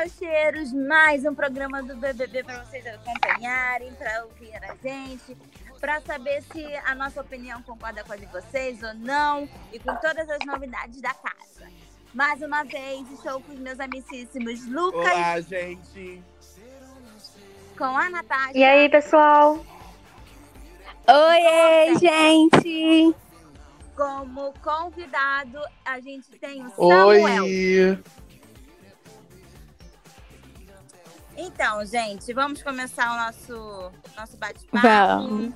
Meus cheiros! Mais um programa do BBB para vocês acompanharem, para ouvir a gente, para saber se a nossa opinião concorda com a de vocês ou não e com todas as novidades da casa. Mais uma vez, estou com os meus amicíssimos Lucas. Olá, gente! Com a Natasha. E aí, pessoal? Oi, gente! Como convidado, a gente tem o Samuel. Oi! Então, gente, vamos começar o nosso, nosso bate-papo. Vamos.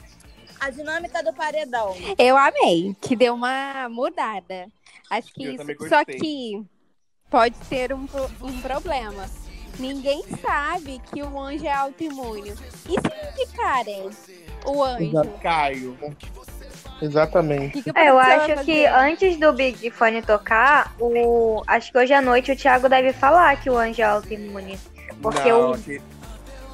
A dinâmica do paredão. Eu amei, que deu uma mudada. Acho que Eu isso. Só que pode ter um, um problema. Ninguém sabe que o anjo é autoimune. E se indicarem o anjo? Caio. Exatamente. Que que É, eu acho que fazer? antes do Big Fone tocar, o... acho que hoje à noite o Thiago deve falar que o anjo é autoimune. Porque Não, que-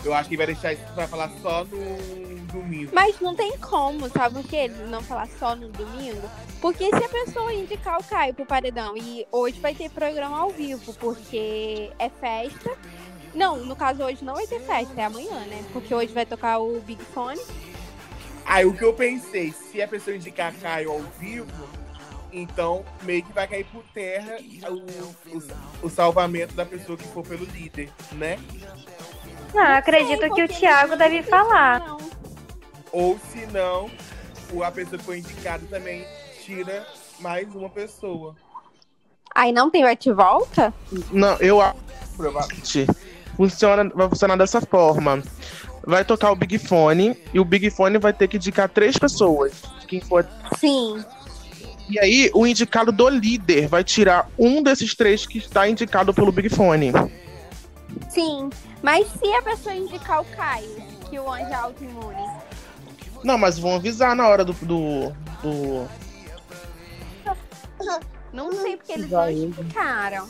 eu acho que vai deixar isso pra falar só no domingo. Mas não tem como, sabe por quê? Ele não falar só no domingo? Porque se a pessoa indicar o Caio pro paredão e hoje vai ter programa ao vivo, porque é festa. Não, no caso hoje não vai ter festa, é amanhã, né? Porque hoje vai tocar o Big Fone. Aí o que eu pensei, se a pessoa indicar Caio ao vivo, então meio que vai cair por terra o, o, o salvamento da pessoa que for pelo líder, né? Não, eu acredito Sei, que o Thiago deve falar. não. Ou se não, o- a pessoa que foi indicada também tira mais uma pessoa. Aí não tem bate-volta? Não, eu acho que provavelmente funciona, vai funcionar dessa forma. Vai tocar o Big Fone e o Big Fone vai ter que indicar três pessoas. Quem for. Sim. E aí, o indicado do líder vai tirar um desses três que está indicado pelo Big Fone. Sim. Mas se a pessoa indicar o Caio, que o anjo é autoimune. Não, mas vão avisar na hora do. do, do- Não sei porque eles não indicaram.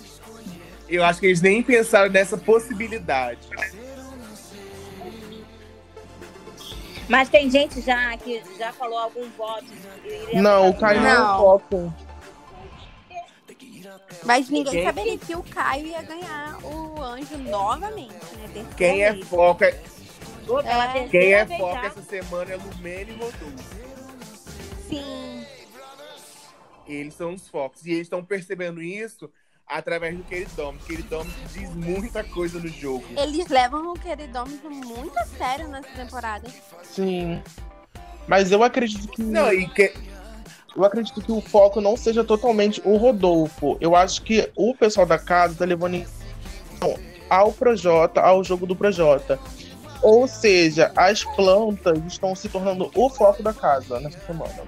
Eu acho que eles nem pensaram nessa possibilidade. Mas tem gente já que já falou algum voto. que iria Não, o Caio não é Não. o foco. Mas ninguém Quem- saberia que o Caio ia ganhar o anjo novamente, né? Quem é foca, É. quem é foca essa semana é Lumene e Rodolfo. Sim. Eles são os focos. E eles estão percebendo isso através do Queridômetro. Queridômetro diz muita coisa no jogo. Eles levam o queridômetro muito a sério nessa temporada. Sim. Mas eu acredito que. Não, e que, Eu acredito que o foco não seja totalmente o Rodolfo. Eu acho que o pessoal da casa tá levando em ao Projota, ao jogo do Projota. Ou seja, as plantas estão se tornando o foco da casa nessa semana.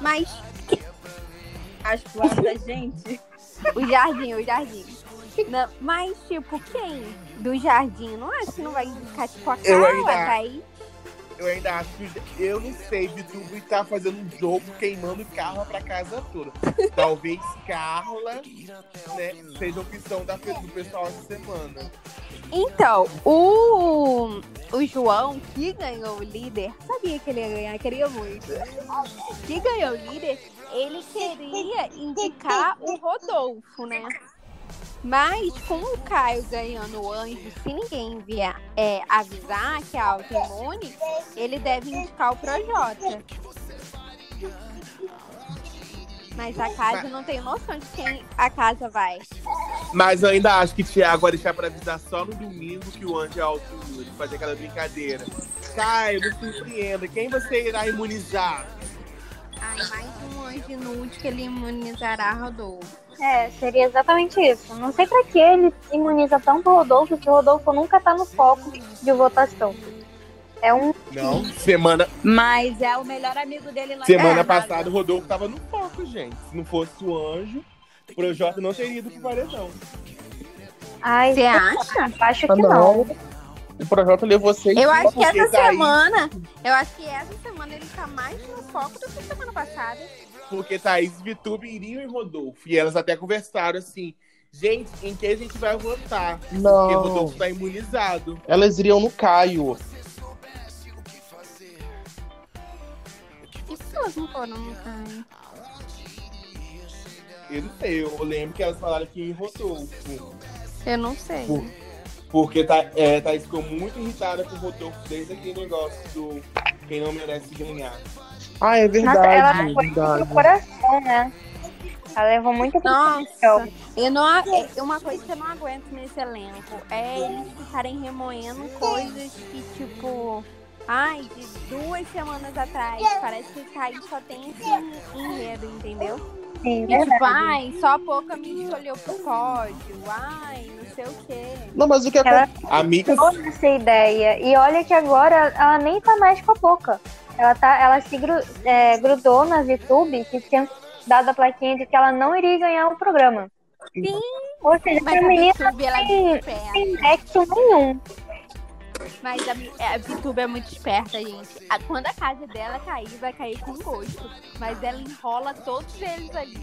Mas As plantas, gente. O jardim, o jardim. Não, mas, tipo, quem do jardim? Não acho que não vai indicar, tipo, a Eu Carla, ainda- tá aí. eu ainda acho que. Eu não sei, Vitube tá fazendo um jogo queimando Carla pra casa toda. Talvez Carla né, seja a opção da, do pessoal essa semana. Então, o, o João, que ganhou o líder, sabia que ele ia ganhar, queria muito. Que ganhou o líder, ele queria indicar o Rodolfo, né? Mas com o Caio ganhando o anjo, se ninguém enviar, é, avisar que é autoimune, ele deve indicar o Projota. Mas a casa não tem noção de quem a casa vai. Mas eu ainda acho que Thiago vai deixar pra avisar só no domingo que o anjo é alto fazer aquela brincadeira. Caio, me surpreenda. Quem você irá imunizar? Ai, mais um anjo inútil que ele imunizará Rodolfo. É, seria exatamente isso. Não sei pra que ele imuniza tanto o Rodolfo, que o Rodolfo nunca tá no foco de votação. É um. Não. Semana, Mas é o melhor amigo dele lá semana em casa. passada o Rodolfo tava no foco, gente. Se não fosse o anjo, o Projota não teria ido pro paredão. Ai, Você acha? acho que Ah, não. O Projota levou seis. Eu acho que porque essa daí- semana. Eu acho que essa semana ele tá mais no foco do que semana passada. Porque Thaís e Vitube iriam em Rodolfo. E elas até conversaram assim. Gente, em que a gente vai votar? Porque o Não. Rodolfo tá imunizado. Elas iriam no Caio. E se elas não foram no Caio? Eu não sei, eu lembro que elas falaram que em Rodolfo. Eu não sei. Por- Porque tá, é, Thaís ficou muito irritada com o Rodolfo desde aquele negócio do quem não merece ganhar. Ah, é Nossa, ela verdade. foi verdade. pro coração, né? Ela levou muito Nossa, eu não, a- é uma coisa que eu não aguento nesse elenco é eles ficarem remoendo coisas que, tipo, ai, de duas semanas atrás, parece que Caio só tem esse enredo, entendeu? Sim, E, tipo, verdade. ai, só a pouca me escolheu pro pódio, ai, não sei o quê. Não, mas o que Ela acontece? Amiga, essa ideia. E olha que agora ela nem tá mais com a boca. Ela, tá, ela se gru- é, grudou na VTube, que tinha dado a plaquinha de que ela não iria ganhar o programa. Sim. Ou seja, Mas a menina é tem nexo nenhum. Mas a, a VTube é muito esperta, gente. A- quando a casa dela cair, vai cair com gosto. Mas ela enrola todos eles ali.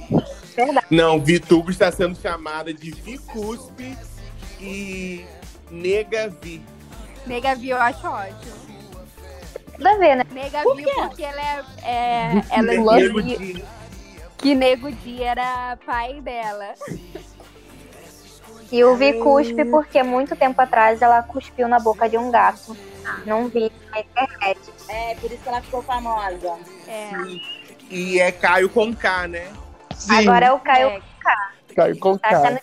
não, VTube está sendo chamada de Vicuspe e Nega Vi. Nega Vi eu acho ótimo. A ver, né? Nega Vi porque ela é. é ela Di. que Nego Di era pai dela. E o Vi cuspe porque muito tempo atrás ela cuspiu na boca de um gato. Não vi na internet. É, por isso que ela ficou famosa. É. E é Caio com K, né? Sim, Agora é o Caio É, Caio com tá K. sendo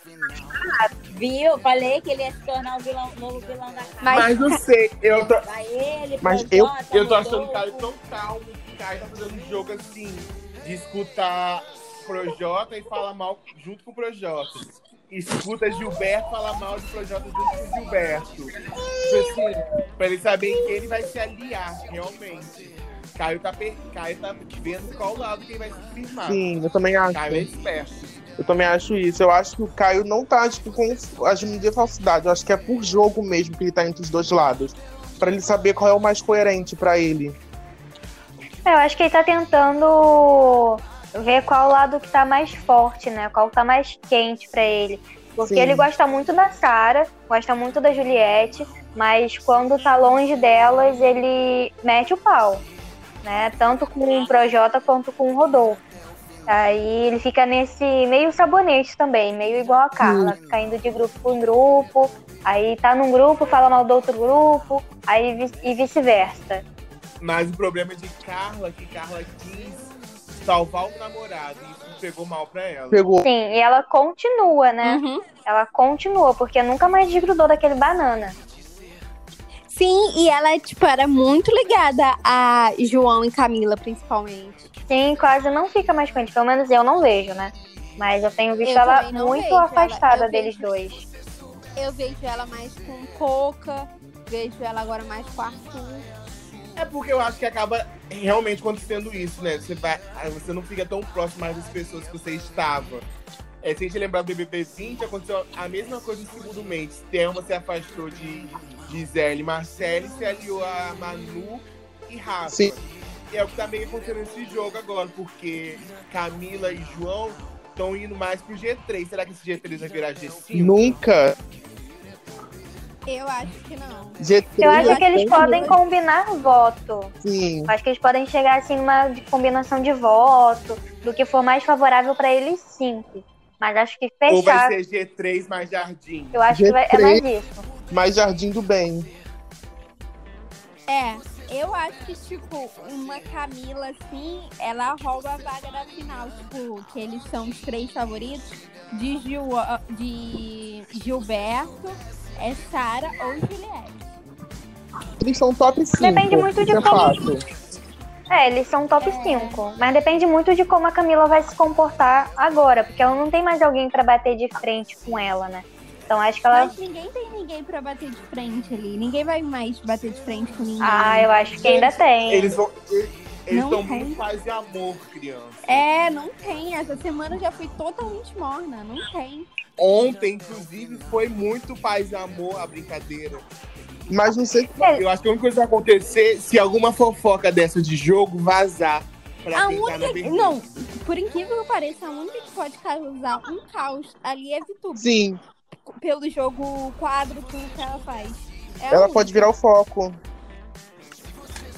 Viu? Falei que ele ia se tornar o vilão, novo vilão da casa. Mas- Mas não sei, eu tô, ele, Mas Projota, eu tô achando o Caio tão calmo. O Caio tá fazendo um jogo assim, de escutar Projota e fala mal junto com o Projota. Escuta Gilberto fala mal de Projota junto com o Gilberto. Tipo assim, pra ele saber em quem ele vai se aliar, realmente. Caio tá, per... Caio tá vendo qual lado que ele vai se firmar. Sim, eu também acho. Caio é esperto. Eu também acho isso. Eu acho que o Caio não tá, tipo, com agindo de falsidade. Eu acho que é por jogo mesmo que ele tá entre os dois lados. Pra ele saber qual é o mais coerente pra ele. É, Eu acho que ele tá tentando ver qual lado que tá mais forte, né? Qual tá mais quente pra ele. Porque Sim. ele gosta muito da Sarah, gosta muito da Juliette, mas quando tá longe delas, ele mete o pau. Né? Tanto com o Projota quanto com o Rodolfo. Aí ele fica nesse meio sabonete também, meio igual a Carla, fica indo de grupo em grupo, aí tá num grupo, fala mal do outro grupo, aí e vice-versa. Mas o problema de Carla é que Carla quis salvar o namorado e isso pegou mal pra ela. Pegou. Sim, e ela continua, né? Uhum. Ela continua, porque nunca mais desgrudou daquele banana. Sim, e ela, tipo, era muito ligada a João e Camila, principalmente. Sim, quase não fica mais com eles. Pelo menos eu não vejo, né? Mas eu tenho visto Eu ela muito vejo ela. afastada Eu deles vejo- dois. Eu vejo ela mais com Coca, vejo ela agora mais com Arthur. É porque eu acho que acaba realmente acontecendo isso, né? Você, vai, você não fica tão próximo mais das pessoas que você estava. É, se a gente lembrar do BBB 20, aconteceu a mesma coisa no segundo mês. Thelma se afastou de Gisele Marcelli se aliou a Manu e Rafa. Sim. E é o que tá meio acontecendo nesse jogo agora, porque Camila e João estão indo mais pro G3. Será que esse G3 vai virar G5? Nunca. Eu acho que não. G3 Eu acho que eles podem combinar voto. Sim. Eu acho que eles podem chegar assim numa de combinação de voto, do que for mais favorável pra eles cinco. Mas acho que Ou fechar, vai ser G3 mais Jardim? eu acho que vai, é mais isso. Mais Jardim do Bem. É, eu acho que, tipo, uma Camila, assim, ela rouba a vaga da final. Tipo, que eles são os três favoritos. De, Gil, de Gilberto, é Sara ou Juliette. Eles são top 5. Depende muito de é como- fato. É, eles são top 5. Mas depende muito de como a Camila vai se comportar agora, porque ela não tem mais alguém pra bater de frente com ela, né? Então acho que ela. Mas ninguém tem ninguém pra bater de frente ali. Ninguém vai mais bater de frente com ninguém. Ah, eu acho que ainda tem. Eles vão. Eles Não estão tem. muito paz e amor, criança. É, não tem. Essa semana já foi totalmente morna. Não tem. Ontem, inclusive, foi muito paz e amor a brincadeira. Mas não sei. Eu acho que a única coisa que vai acontecer se alguma fofoca dessa de jogo vazar pra A tá única. Não, por incrível que pareça, a única que pode causar um caos ali é Vitube. Sim, Pelo jogo quadro que ela faz. É ela pode virar o foco.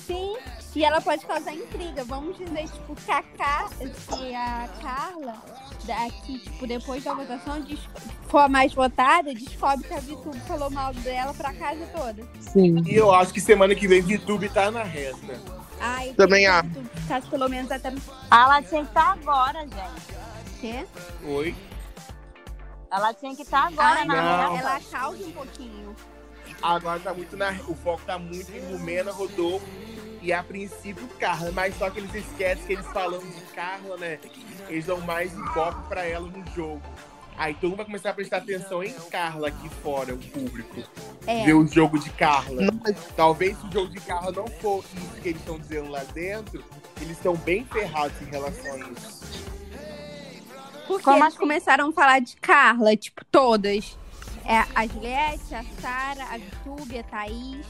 Sim, E ela pode causar intriga. Vamos dizer, tipo, que a, Car... que a Carla, daqui, tipo, depois da votação, des- for a mais votada, descobre que a Vitube falou mal dela pra casa toda. Sim. E eu acho que semana que vem VTube tá na reta. Ai, Também há. ficasse pelo menos até no Ela tinha que estar agora, gente. quê? Oi? Ela tinha que estar agora Ai, na não. reta. ela causa um pouquinho. Agora tá muito na. O foco tá muito em Lumena, Rodolfo e a princípio Carla. Mas só que eles esquecem que eles falando de Carla, né? Eles dão mais foco pra ela no jogo. Aí todo mundo vai começar a prestar atenção em Carla aqui fora, o público. É. Ver o jogo de Carla. Talvez se o jogo de Carla não for isso que eles estão dizendo lá dentro, eles estão bem ferrados em relação a isso. Porque Como eles assim? começaram a falar de Carla, tipo, todas. É a Juliette, a Sara, a Vitube, a Thaís,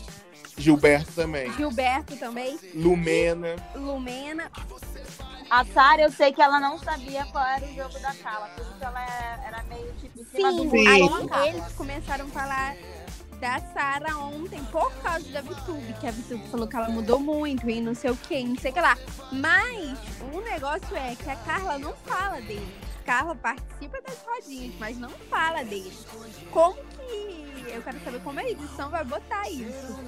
Gilberto também. Gilberto também, Lumena. Lumena. A Sara, eu sei que ela não sabia qual era o jogo da Carla. Por isso ela era meio tipo em cima do Sim, muro Sim. aí eles começaram a falar da Sara ontem por causa da Vitube, que a Vitube falou que ela mudou muito e não sei o que, não sei o que lá. Mas o negócio é que a Carla não fala dele. Carla participa das rodinhas, mas não fala dele. Como que. Eu quero saber como a edição vai botar isso.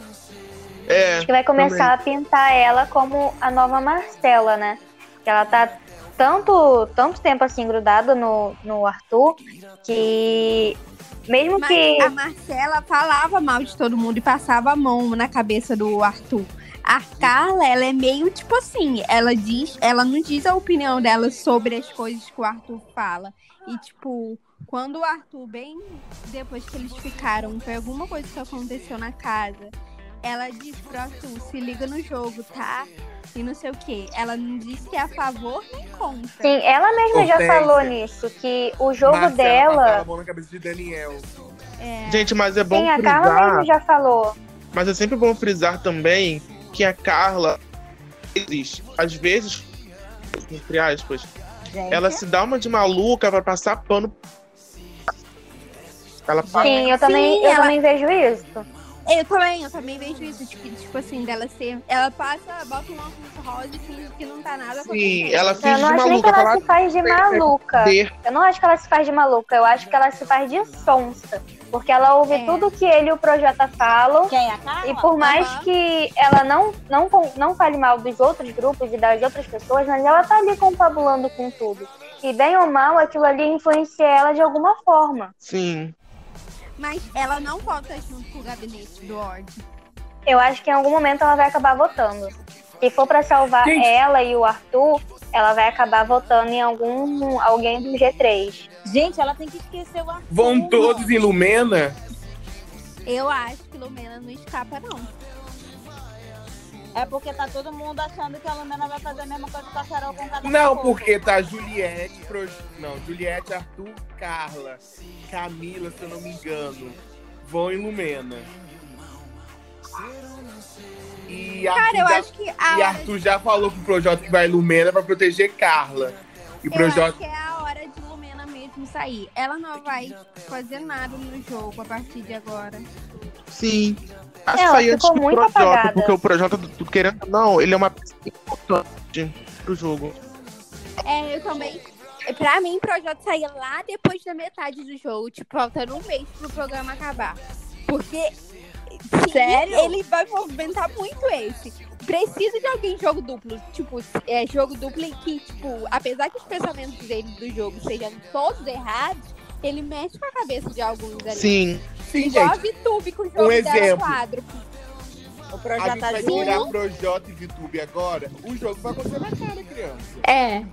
é. Acho que vai começar a pintar ela como a nova Marcela, né? Que ela tá tanto, tanto tempo assim grudada no, no Arthur que mesmo Mas que a Marcela falava mal de todo mundo e passava a mão na cabeça do Arthur. A Carla, ela é meio tipo assim, ela diz, ela não diz a opinião dela sobre as coisas que o Arthur fala. E tipo, quando o Arthur, bem depois que eles ficaram, foi alguma coisa que aconteceu na casa, ela disse pro Arthur, se liga no jogo, tá? E não sei o quê. Ela não disse que é a favor nem contra. sim, ela mesma já falou nisso, que o jogo Marcela dela. passava a mão na cabeça de Daniel. É, Gente, mas é bom Sim, a Carla frisar. mesmo já falou. Mas é sempre bom frisar também que a Carla existe. Às vezes, entre aspas, Gente, ela se dá uma de maluca pra passar pano. Ela passa. Sim, eu também, Sim, eu ela- também vejo isso. Eu também, eu também vejo isso, tipo, tipo assim, dela ser. Ela passa, bota um óculos rosa e finge que não tá nada Sim, ela Eu finge não de acho nem que ela se faz de maluca. ter. Eu não acho que ela se faz de maluca, eu acho que ela se faz de sonsa. Porque ela ouve É. tudo que ele e o Projota falam. quem? A Carla? E por mais Aham. que ela não, não, não fale mal dos outros grupos e das outras pessoas, mas ela tá ali confabulando com tudo. E bem ou mal, aquilo ali influencia ela de alguma forma. Sim. Mas ela não vota junto com o gabinete do ódio. Eu acho que em algum momento ela vai acabar votando. Se for pra salvar Gente. ela e o Arthur, ela vai acabar votando em algum alguém do G3. Gente, ela tem que esquecer o Arthur. Vão todos em Lumena? Eu acho que Lumena não escapa, não. É porque tá todo mundo achando que a Lumena vai fazer a mesma coisa com a Carol com cada Não, porque tá Juliette, Pro... não, Juliette, Arthur, Carla, Camila, se eu não me engano, vão em Lumena. E Arthur, Cara, eu já... acho que a e Arthur já falou pro Projota que vai em Lumena pra proteger Carla. E o eu acho Projota que é a hora de Lumena mesmo sair. Ela não vai fazer nada no jogo a partir de agora. Sim. Acho Ela que sair antes ficou do muito Projota, apagada. porque o Projota, tu- querendo ou não, ele é uma peça importante pro jogo. É, eu também. Pra mim, o projeto sair lá depois da metade do jogo, tipo, faltando um mês pro programa acabar. Porque sim, Sério? ele vai movimentar muito esse. Precisa de alguém em jogo duplo. Tipo, é jogo duplo em que, tipo, apesar que os pensamentos dele do jogo sejam todos errados, ele mexe com a cabeça de alguns ali. Sim. Sim, Igual a gente, Vitube com o jogo um exemplo. quadro. O a projeto gente vai Júnior. tirar Projota e Vitube agora, o jogo vai acontecer na cara, criança. É.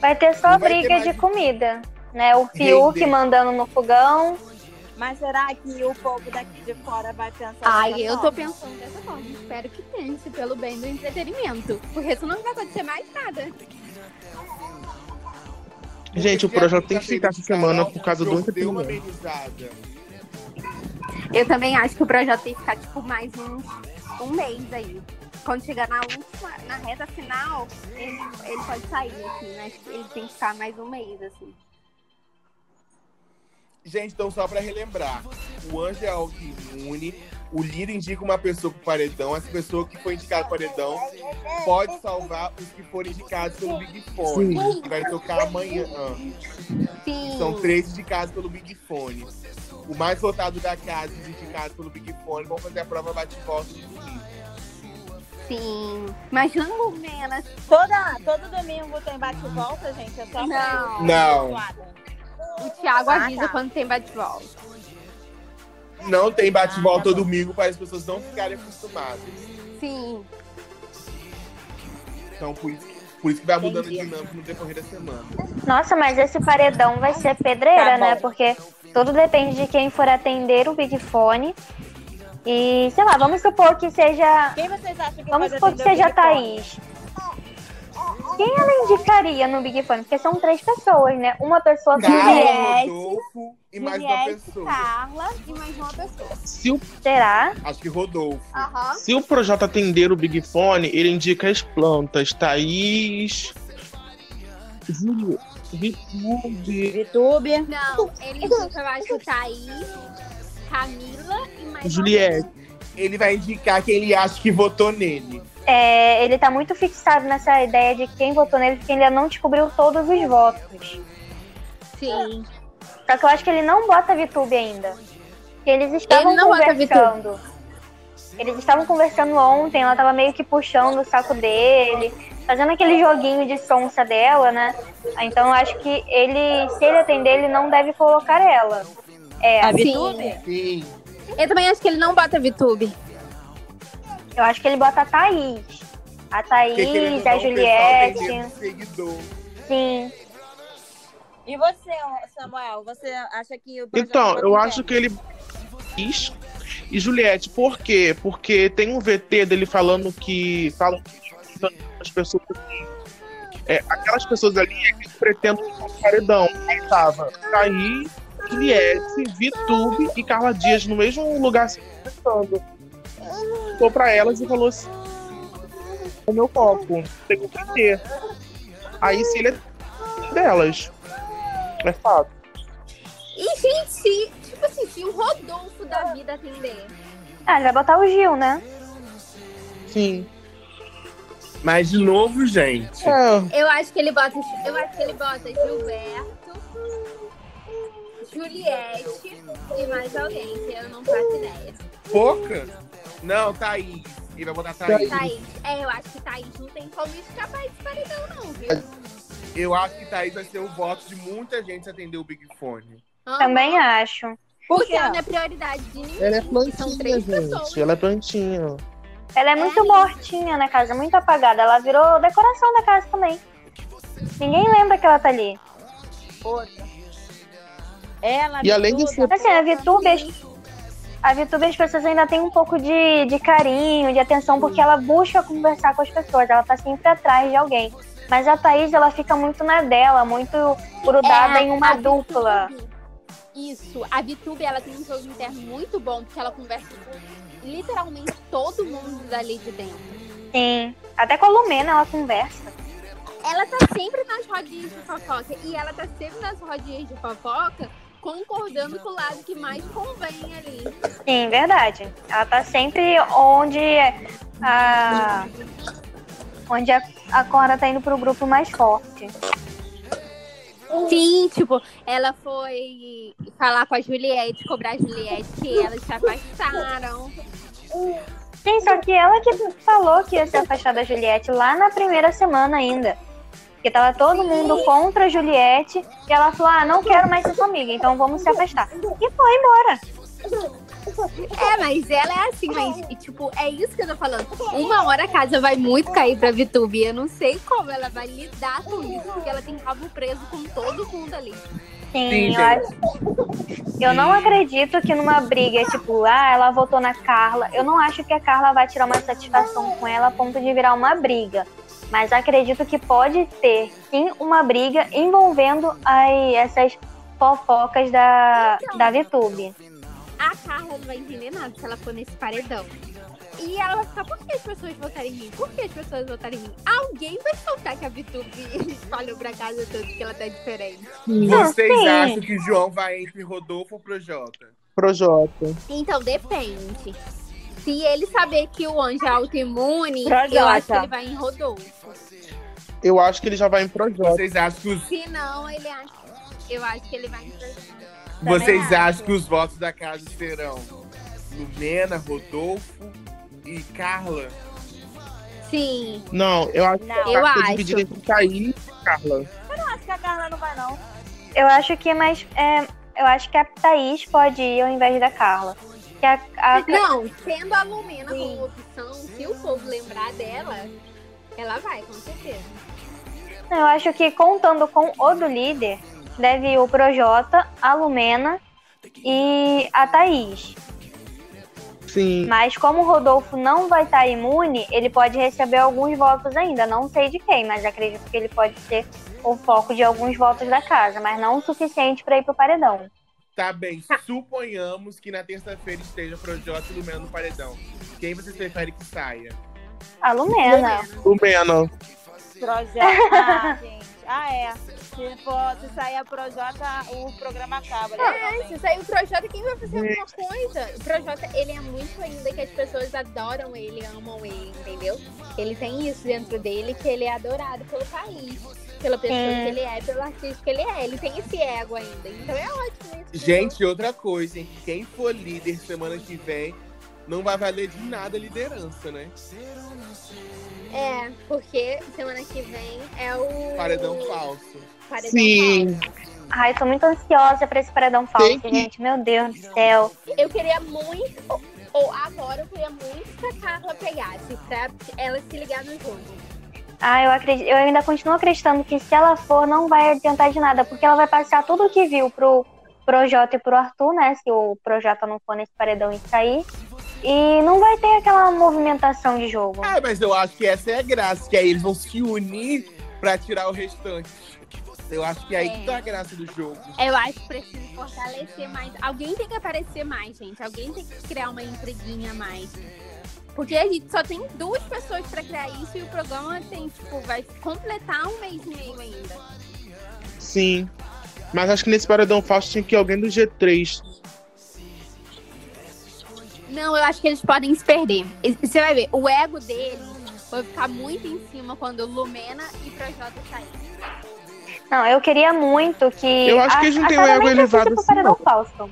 Vai ter só Não ter briga mais- de comida. Né? O Fiuk Render. mandando no fogão. Mas será que o povo daqui de fora vai pensar Ai, eu tô forma? pensando dessa forma. Espero que pense pelo bem do entretenimento. Porque senão não vai acontecer mais nada. Gente, o a tem que ficar essa semana por causa do entretenimento. Eu também acho que o projeto tem que ficar, tipo, mais um, um mês aí. Quando chegar na última, na reta final, ele, ele pode sair, assim, né? Acho que Ele tem que ficar mais um mês, assim. Gente, então só pra relembrar, o anjo é autoimune, o líder indica uma pessoa pro paredão, essa pessoa que foi indicada pro paredão pode salvar os que forem indicados pelo Big Fone, que vai tocar amanhã. Sim. São três indicados pelo Big Fone. O mais votado da casa, os indicados pelo Big Fone, vão fazer a prova bate-volta no domingo. Sim. Mas não menos. Toda, todo domingo tem bate-volta, gente? É só Não. Não. O Thiago Ah, avisa tá. quando tem bate-volta. Não tem bate-volta Ah, tá domingo para as pessoas não ficarem acostumadas. Sim. Então, por isso, por isso que vai mudando Entendi. a dinâmica no decorrer da semana. Nossa, mas esse paredão vai ser pedreira, Tá né? Porque tudo depende de quem for atender o Big Fone. E, sei lá, vamos supor que seja. Quem vocês acham que Vamos supor que seja a Big Fone? Quem ela indicaria no Big Fone? Porque são três pessoas, né? Uma pessoa que Carla, Juliette, Rodolfo e mais uma Juliette, pessoa. Carla e mais uma pessoa. Se o, será? Acho que Rodolfo. Aham. se o Projota atender o Big Fone, ele indica as plantas. Thaís. Júlio. Vitube. YouTube. Não, ele indica, eu acho, Thaís, Camila e mais uma Juliette. Ele vai indicar quem ele acha que votou nele. É, ele tá muito fixado nessa ideia de quem votou nele, porque ele ainda não descobriu todos os votos. Sim. Só que eu acho que ele não bota VTube ainda. Porque eles estavam Ele não bota conversando. Eles estavam conversando ontem, ela tava meio que puxando o saco dele, fazendo aquele joguinho de sonsa dela, né? Então eu acho que ele, se ele atender, ele não deve colocar ela. É, A Sim. VTube? Sim. Eu também acho que ele não bota VTube. Eu acho que ele bota a Thaís. A Thaís, Porque a não, Juliette. seguidor. Sim. E você, Samuel? Você acha que o Então, eu acho que ele. quis. E Juliette, por quê? Porque tem um VT dele falando que. Falam que as pessoas. É, aquelas pessoas ali é que pretendem pro paredão. Aí tava Thaís, Juliette, Vitube e Carla Dias no mesmo lugar se conversando. Ficou pra elas e falou assim: o meu copo, tem que ter. Aí se ele é delas. É fato. E, gente, se, tipo assim, se o Rodolfo da vida atender. Ah, ele vai botar o Gil, né? Sim. Mas, de novo, gente. É, Eu acho que ele bota. Eu acho que ele bota Gilberto, Juliette e mais alguém, que eu não faço ideia. Pouca? Não, Thaís. Ele vai botar Thaís. Thaís. É, eu acho que Thaís não tem como escapar desse paredão, não, viu? Eu acho que Thaís vai ser o voto de muita gente atender o Big Fone. Aham. Também acho. Porque ela não é prioridade de ninguém. ela é São plantinha, três gente. pessoas. Ela é plantinha. Ela é muito mortinha na casa, muito apagada. Ela virou decoração da casa também. Ninguém lembra que ela tá ali. Outra. Ela, E além de VTube, Assim, a VTube, as- a VTube as pessoas ainda têm um pouco de, de carinho, de atenção, porque ela busca conversar com as pessoas, ela tá sempre atrás de alguém. Mas a Thaís, ela fica muito na dela, muito grudada É, em uma dupla. VTube, Isso, a VTube ela tem um jogo interno muito bom, porque ela conversa com literalmente todo mundo dali de dentro. Sim. Até com a Lumena ela conversa. Ela tá sempre nas rodinhas de fofoca. E ela tá sempre nas rodinhas de fofoca, concordando com o lado que mais convém ali. Sim, verdade. Ela tá sempre onde a. Onde a, a Cora tá indo pro grupo mais forte. Sim, tipo, ela foi falar com a Juliette, cobrar a Juliette que elas se afastaram. Sim, só que ela que falou que ia se afastar da Juliette lá na primeira semana ainda. Porque tava todo mundo contra a Juliette. E ela falou: Ah, não quero mais ser sua amiga, então vamos se afastar. E foi embora. É, mas ela é assim, mas, e, tipo, é isso que eu tô falando. Uma hora a casa vai muito cair pra Vitube. Eu não sei como ela vai lidar com isso, porque ela tem rabo preso com todo mundo ali. Sim, Sim, eu, acho- eu não acredito que numa briga, tipo, ah, ela votou na Carla. Eu não acho que a Carla vai tirar uma satisfação com ela a ponto de virar uma briga. Mas acredito que pode ter, sim, uma briga envolvendo aí essas fofocas da, da VTube. A Carla não vai entender nada se ela for nesse paredão. E ela vai ficar, por que as pessoas votaram em mim? Por que as pessoas votaram em mim? Alguém vai soltar que a Vitube espalhou pra casa toda que ela tá diferente. Vocês sim. acham que o João vai entre Rodolfo ou Projota? Projota. Então depende. Se ele saber que o anjo é autoimune, Projota. eu acho que ele vai em Rodolfo. Eu acho que ele já vai em Projota. Vocês acham que os, Se não, ele acha. Eu acho que ele vai em Projota. vocês acho. acham que os votos da casa serão Lumena, Rodolfo e Carla? Sim. Não, eu acho Não, que Eu tá acho. dividido entre Thaís e Carla. acho que a Carla não vai, não. Eu acho que mais. é, eu acho que a Thaís pode ir ao invés da Carla. Que a, a- Não, tendo a Lumena Sim. como opção, se o povo lembrar dela, ela vai, com certeza. eu acho que contando com o do líder, deve ir o Projota, a Lumena e a Thaís. Sim. Mas como o Rodolfo não vai estar imune, ele pode receber alguns votos ainda. Não sei de quem, mas acredito que ele pode ser o foco de alguns votos da casa, mas não o suficiente para ir pro paredão. Tá bem, suponhamos que na terça-feira esteja Projota e Lumena no paredão. Quem vocês preferem que saia? A Lumena. Lumena. Projota. Ah, gente. Ah, é. Se, for, se sair a Projota, o programa acaba. né? É, se sair o Projota, quem vai fazer alguma coisa? O Projota, ele é muito ainda que as pessoas adoram ele, amam ele, entendeu? Ele tem isso dentro dele, que ele é adorado pelo país, pela pessoa Sim. que ele é, pelo artista que ele é. Ele tem esse ego ainda. Então é ótimo isso. Gente, outra coisa, hein? Quem for líder semana que vem não vai valer de nada a liderança, né? É, porque semana que vem é o. Paredão falso. Paredão Sim. falso. Ai, tô muito ansiosa pra esse paredão falso, que- gente. Meu Deus do céu. Eu queria muito. Ou, ou agora eu queria muito que a Carla pegasse, pra ela se ligar no jogo. Ah, eu, acredito, eu ainda continuo acreditando que se ela for, não vai adiantar de nada, porque ela vai passar tudo o que viu pro Projota e pro Arthur, né? Se o Projota não for nesse paredão e sair. E não vai ter aquela movimentação de jogo. Ah, mas eu acho que essa é a graça, que aí eles vão se unir pra tirar o restante. Eu acho que é aí que tá a graça do jogo. Eu acho que precisa fortalecer mais. Alguém tem que aparecer mais, gente. Alguém tem que criar uma intriguinha a mais. Porque a gente só tem duas pessoas pra criar isso e o programa tem, tipo, vai completar um mês e meio ainda. Sim. Mas acho que nesse paredão falso tinha que ir alguém do G3. Não, eu acho que eles podem se perder. Você vai ver, o ego deles vai ficar muito em cima quando Lumena e Projota saírem. Não, eu queria muito que. Eu acho que eles não têm o Sara ego elevado pro assim, paredão não. falso.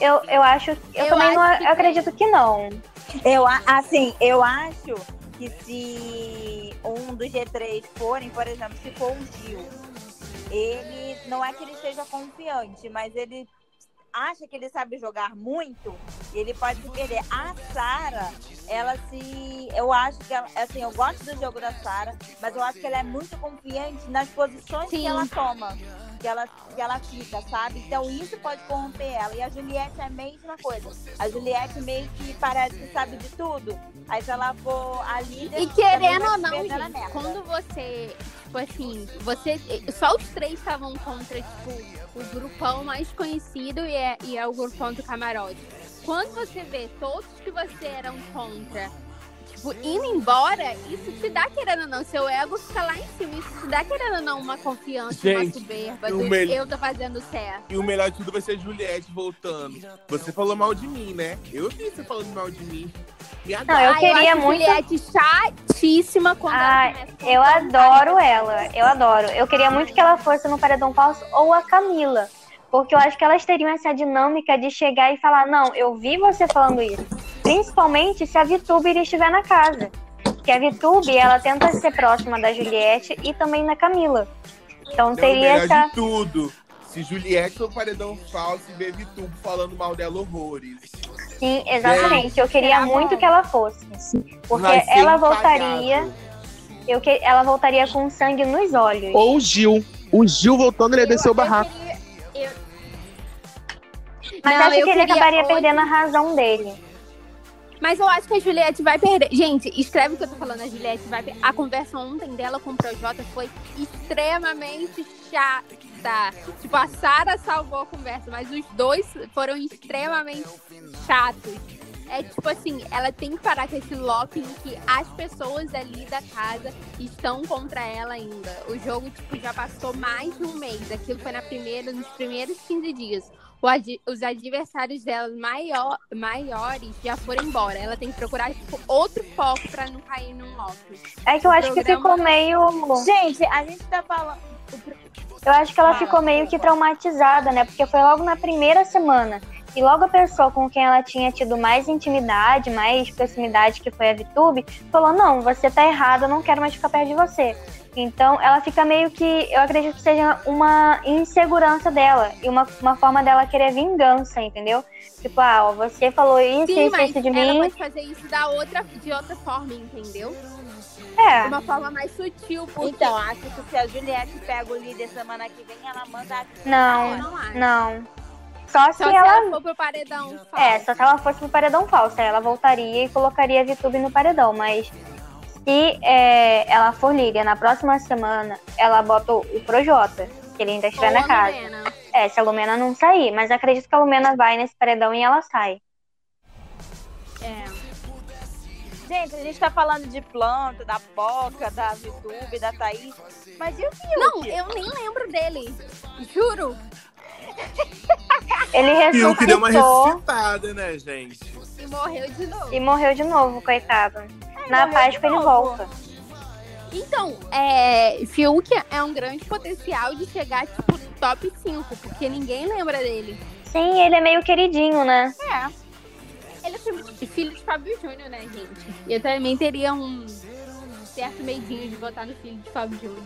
Eu, eu acho. Eu, Eu também não que acredito que não. Eu, assim, eu acho que se um dos G3 forem, por exemplo, se for o Gil, ele não é que ele esteja confiante, mas ele acha que ele sabe jogar muito e ele pode se perder. A Sara, ela se. Eu acho que ela. Assim, eu gosto do jogo da Sara, mas eu acho que ela é muito confiante nas posições que Sim. ela toma. Que ela, que ela fica, sabe? Então isso pode corromper ela. E a Juliette é a mesma coisa. A Juliette meio que parece que sabe de tudo. Aí se ela for a líder. E querendo ou não, gente, quando você, tipo assim, você. Só os três estavam contra, tipo, o grupão mais conhecido e é, e é o grupão do camarote. Quando você vê todos que você eram contra, tipo, indo embora, isso te dá, querendo ou não, seu ego fica lá em cima. Isso te dá, querendo ou não, uma confiança, uma Gente, soberba. o Do, mel- Eu tô fazendo certo. E o melhor de tudo vai ser a Juliette voltando. Você falou mal de mim, né? Eu vi você falando mal de mim. Não, eu Ai, queria acho muito- Juliette chatíssima quando Ah, ela começa Eu adoro ela, eu adoro. Eu queria muito que ela fosse no Paredão Falso ou a Camila. Porque eu acho que elas teriam essa dinâmica de chegar e falar: Não, eu vi você falando isso. Principalmente se a Vitube estiver na casa. Porque a Vitube, ela tenta ser próxima da Juliette e também da Camila. Então Não, teria essa. de tudo. Se Juliette for paredão falso e ver Vitubo falando mal dela horrores. Sim, exatamente. Eu queria muito que ela fosse. Porque ela voltaria. Eu que... Ela voltaria com sangue nos olhos. Ou o Gil. O Gil voltando, ele ia descer o barraco. Mas Não, acho que ele acabaria outro- perdendo a razão dele. Mas eu acho que a Juliette vai perder. Gente, escreve o que eu tô falando. A Juliette vai perder. A conversa ontem dela com o Projota foi extremamente chata. Tipo, a Sara salvou a conversa, mas os dois foram extremamente chatos. É tipo assim, ela tem que parar com esse lock em que as pessoas ali da casa estão contra ela ainda. O jogo, tipo, já passou mais de um mês. Aquilo foi na primeira, nos primeiros 15 dias. O ad- os adversários dela maior, maiores já foram embora. Ela tem que procurar, tipo, outro foco pra não cair num lock. É que eu acho que programa- ficou meio. Gente, a gente tá falando. Eu acho que ela Fala, ficou meio que traumatizada, né? Porque foi logo na primeira semana. E logo a pessoa com quem ela tinha tido mais intimidade, mais proximidade, que foi a Vitube, falou: Não, você tá errada, eu não quero mais ficar perto de você. Então ela fica meio que. Eu acredito que seja uma insegurança dela. E uma, uma forma dela querer vingança, entendeu? Tipo, ah, ó, você falou isso, Sim, isso, mas isso de ela mim. pode fazer isso da outra, de outra forma, entendeu? De É. uma forma mais sutil, porque Então, acho que se a Juliette pega o líder semana que vem, ela manda a Não, não acho. não. Só se Só se ela ela for pro paredão falso. É, só se ela fosse pro paredão falso, aí ela voltaria e colocaria a VTube no paredão, mas se é, ela for líder na próxima semana, ela bota o Projota, que ele ainda estiver Ou na casa. Lumena. É, se a Lumena não sair, mas acredito que a Lumena vai nesse paredão e ela sai. É. Gente, a gente tá falando de planta, da Poca, da Vitube, da Thaís. Mas e o Fiuk? Não, eu nem lembro dele. Juro. Ele Fiuk deu uma ressuscitou ressuscitada, né, gente? E morreu de novo. e morreu de novo, coitado. Na Páscoa de ele volta. Então, é, Fiuk é um grande potencial de chegar, tipo, no top 5, porque ninguém lembra dele. Sim, ele é meio queridinho, né? Ele é filho de- filho de Fábio Júnior, né, gente? E eu também teria um certo medinho de votar no filho de Fábio Júnior.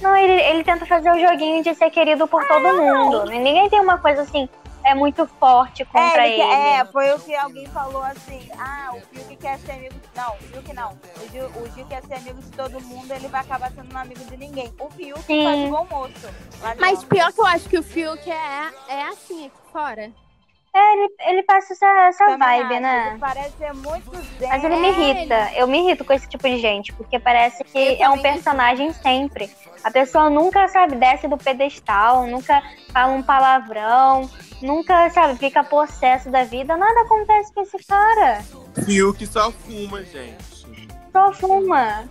Não, ele, ele tenta fazer o joguinho de ser querido por todo mundo. Ninguém tem uma coisa assim, é muito forte contra É, ele ele. é, foi o que alguém falou assim. Ah, o Fiuk quer ser amigo. Não, o Fiuk não. O Gil, o Gil quer ser amigo de todo mundo, ele vai acabar sendo um amigo de ninguém. O Fiuk Sim. faz igual o moço. Mas pior que eu acho que o Fiuk é, é assim aqui fora. É, ele, ele passa essa, essa Também vibe, acho, né? Ele parece ser muito zen. Mas ele me irrita. Eu me irrito com esse tipo de gente, porque parece que Eu é um personagem sempre. A pessoa nunca, sabe, desce do pedestal, nunca fala um palavrão, nunca, sabe, fica possesso da vida. Nada acontece com esse cara. Fiuk só fuma, gente. Só fuma.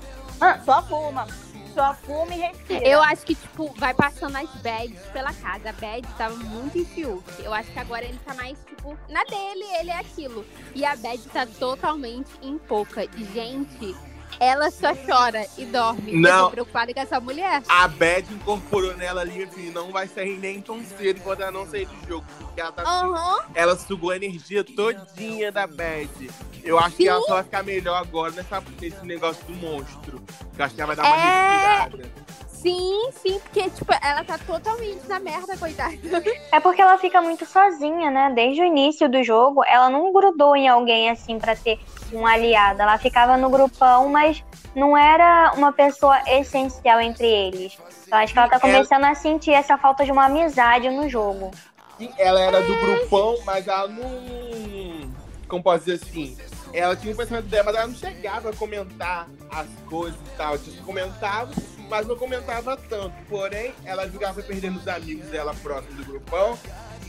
Só fuma. Só fuma e respira. Eu acho que, tipo, vai passando as bads pela casa. A bad tava muito em Fiuk. Eu acho que agora ele tá mais, tipo, na dele, ele é aquilo. E a bad tá totalmente em pouca. Gente, ela só chora e dorme. Eu Não. tô preocupada com essa mulher. A Bad incorporou nela ali, assim, não vai sair nem tão cedo enquanto ela não sair do jogo. Porque ela, tá, Aham. ela sugou a energia todinha da Bad. Eu acho que ela só vai ficar melhor agora nessa, nesse negócio do monstro. Eu acho que ela vai dar uma É. respirada. Sim, sim, porque, tipo, ela tá totalmente na merda, coitada. É porque ela fica muito sozinha, né? Desde o início do jogo, ela não grudou em alguém assim pra ter um aliado. Ela ficava no grupão, mas não era uma pessoa essencial entre eles. Eu acho que ela tá Ela- começando a sentir essa falta de uma amizade no jogo. Sim, ela era do grupão, mas ela não. Como posso dizer assim? Ela tinha o pensamento dela, mas ela não chegava a comentar as coisas e tal. Tipo, comentava, mas não comentava tanto. Porém, ela ficava perdendo os amigos dela próximo do grupão.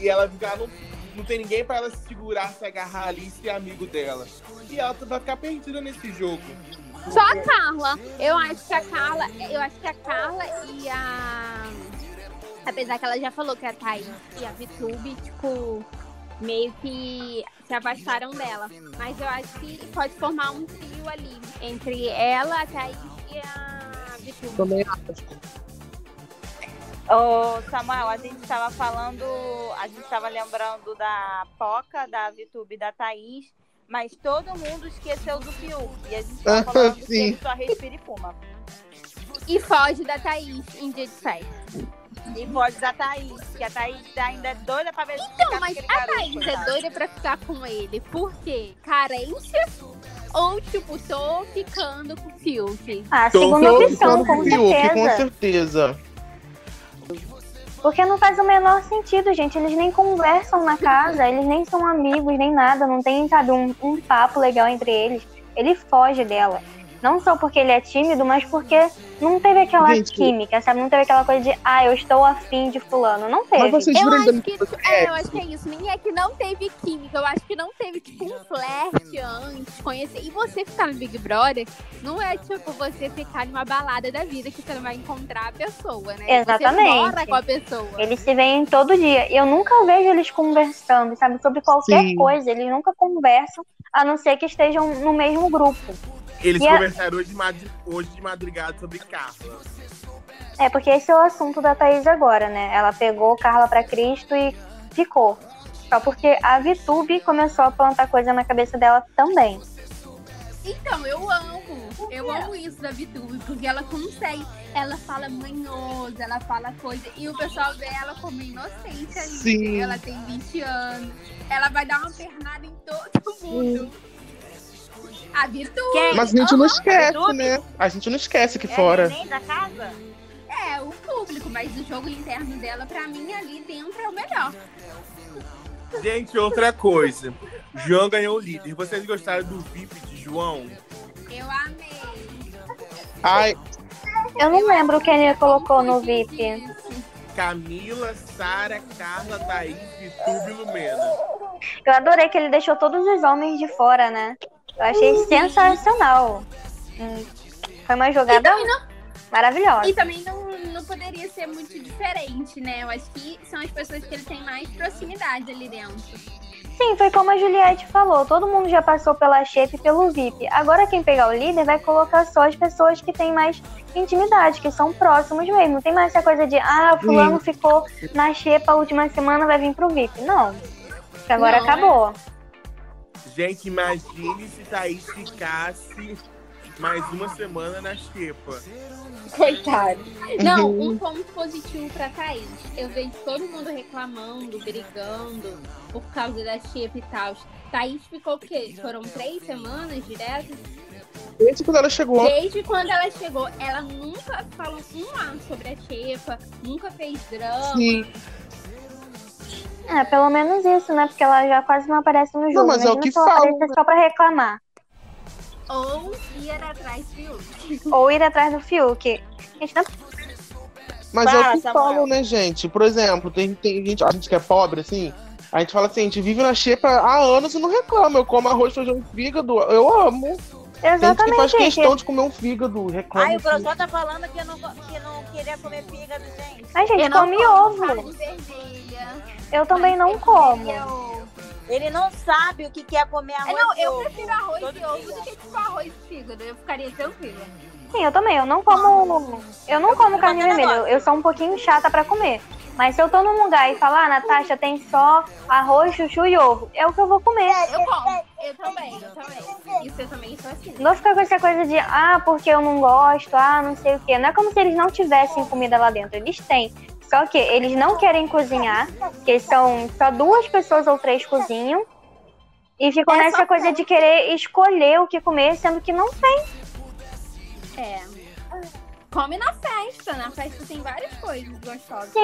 E ela ficava. Não, tem ninguém pra ela se segurar, se agarrar ali e ser amigo dela. E ela vai ficar perdida nesse jogo. Só a Carla. Eu acho que a Carla. Eu acho que a Carla e a. Apesar que ela já falou que a Thaís e a Vitube, tipo, meio que se afastaram dela. Mas eu acho que pode formar um trio ali. Entre ela, a Thaís e a Vitube. Também acho. Ô, Samuel, a gente estava falando, a gente estava lembrando da Poca, da Vitube e da Thaís, mas todo mundo esqueceu do Fiuk. E a gente estava falando que ele só respira e fuma. E foge da Thaís em dia de festa. E pode da Thaís, que a Thaís ainda é doida pra ver se Então, mas com a garoto, Thaís é coitado. doida pra ficar com ele. Por quê? Carência? Ou, tipo, tô ficando com o Fiuk? Ah, Tô segunda falando opção, Tô com com Fiuk, com certeza. certeza. Porque não faz o menor sentido, gente. Eles nem conversam na casa, eles nem são amigos, nem nada. Não tem, sabe, um, um papo legal entre eles. Ele foge dela. Não só porque ele é tímido, mas porque não teve aquela Gente. química, sabe? Não teve aquela coisa de, ah, eu estou afim de fulano. Não teve. Mas vocês Eu acho, que, é, eu acho que é isso. Nem é que não teve química. Eu acho que não teve, tipo, um flerte antes, conhecer. E você ficar no Big Brother não é, tipo, você ficar numa balada da vida que você não vai encontrar a pessoa, né? Exatamente. Você mora com a pessoa. Eles se veem todo dia. E eu nunca vejo eles conversando, sabe? Sobre qualquer Sim. coisa. Eles nunca conversam, a não ser que estejam no mesmo grupo. Eles E a- conversaram hoje de, madri- hoje de madrugada sobre Carla. É, porque esse é o assunto da Thaís agora, né? Ela pegou Carla pra Cristo e ficou. Só porque a Vitube começou a plantar coisa na cabeça dela também. Então, eu amo. Eu amo isso da Vitube, porque ela consegue. Ela fala manhoso, ela fala coisa. E o pessoal vê ela como inocente ali. Sim. Ela tem 20 anos. Ela vai dar uma pernada em todo mundo. A. Quem? Mas a gente não Aham, esquece, né? A gente não esquece aqui É fora. neném da casa? É, o público, mas o jogo interno dela, pra mim, ali dentro é o melhor. Gente, outra coisa. João ganhou o líder. Vocês gostaram do VIP de João? Eu amei. Ai, Eu não lembro quem ele colocou no VIP. Camila, Sara, Carla, Thaís, Vitube e Lumena. Eu adorei que ele deixou todos os homens de fora, né? Eu achei sensacional. Hum, Foi uma jogada não, maravilhosa. e também não, não poderia ser muito diferente, né? Eu acho que são as pessoas que ele tem mais proximidade ali dentro. Sim, foi como a Juliette falou. Todo mundo já passou pela Shape e pelo VIP. Agora quem pegar o líder vai colocar só as pessoas que têm mais intimidade, que são próximos mesmo. Não tem mais essa coisa de, ah, fulano ficou na Xepa a última semana, vai vir pro VIP. Não. Agora Não, acabou. Gente, imagine se Thaís ficasse mais uma semana na xepa. Coitado. Não, Uhum. um ponto positivo pra Thaís. Eu vejo todo mundo reclamando, brigando por causa da Xepa e tal. Thaís ficou o quê? Foram três semanas direto? desde quando ela chegou. Desde quando ela chegou, ela nunca falou um A sobre a Xepa, nunca fez drama. Sim. É, pelo menos isso, né? Porque ela já quase não aparece no jogo. mas é o que se ela falam, aparecer só pra reclamar. Ou ir atrás do Fiuk. Ou ir atrás do Fiuk. Gente, não Mas é Fala, o que Samuel. falam, né, gente? Por exemplo, tem, tem gente, a gente que é pobre, assim, a gente fala assim, a gente vive na xepa há anos e não reclama. Eu como arroz, feijão e fígado, eu amo. Tem gente que faz Exatamente, questão de comer um fígado, reclama. Ai, o que- professor tá falando que não, que não queria comer fígado, gente. Ai, gente, Eu não come ovo. Eu também mas não eu como. Ele não sabe o que que é comer É, arroz não, e eu ovo. prefiro arroz Todo de ovo dia. do que tipo arroz de fígado. Eu ficaria tranquila. Sim, eu também. Eu não como. Eu não como carne vermelha. Eu, negócio. eu sou um pouquinho chata pra comer. Mas se eu tô num lugar e falar, ah, Natasha, tem só arroz, chuchu e ovo, é o que eu vou comer. Eu como. Eu também, eu também. Isso eu também sou assim. Não vou ficar com essa coisa de, ah, porque eu não gosto, ah, não sei o quê. Não é como se eles não tivessem comida lá dentro. Eles têm. Só que eles não querem cozinhar, porque são só duas pessoas ou três cozinham. E ficam É nessa coisa de querer escolher o que comer, sendo que não tem. É. Come na festa. Na festa tem várias coisas gostosas.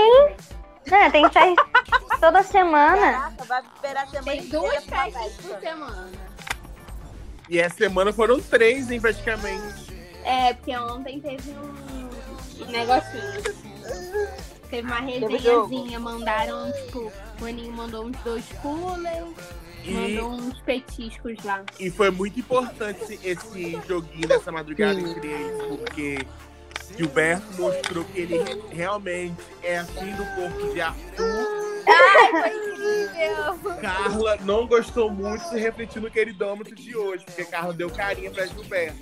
Né? Tem festa toda semana. Caraca, vai esperar a semana Tem duas festas festa. por semana. E essa semana foram três, hein, praticamente. É, porque ontem teve um negocinho. Teve uma resenhazinha, mandaram, tipo, o Aninho mandou uns dois coolers, E, mandou uns petiscos lá. e foi muito importante esse, joguinho dessa madrugada entre eles, porque Gilberto mostrou que ele realmente é assim do corpo de Arthur. Foi incrível! Carla não gostou muito, se refletiu no queridômetro de hoje, porque Carla deu carinha pra Gilberto.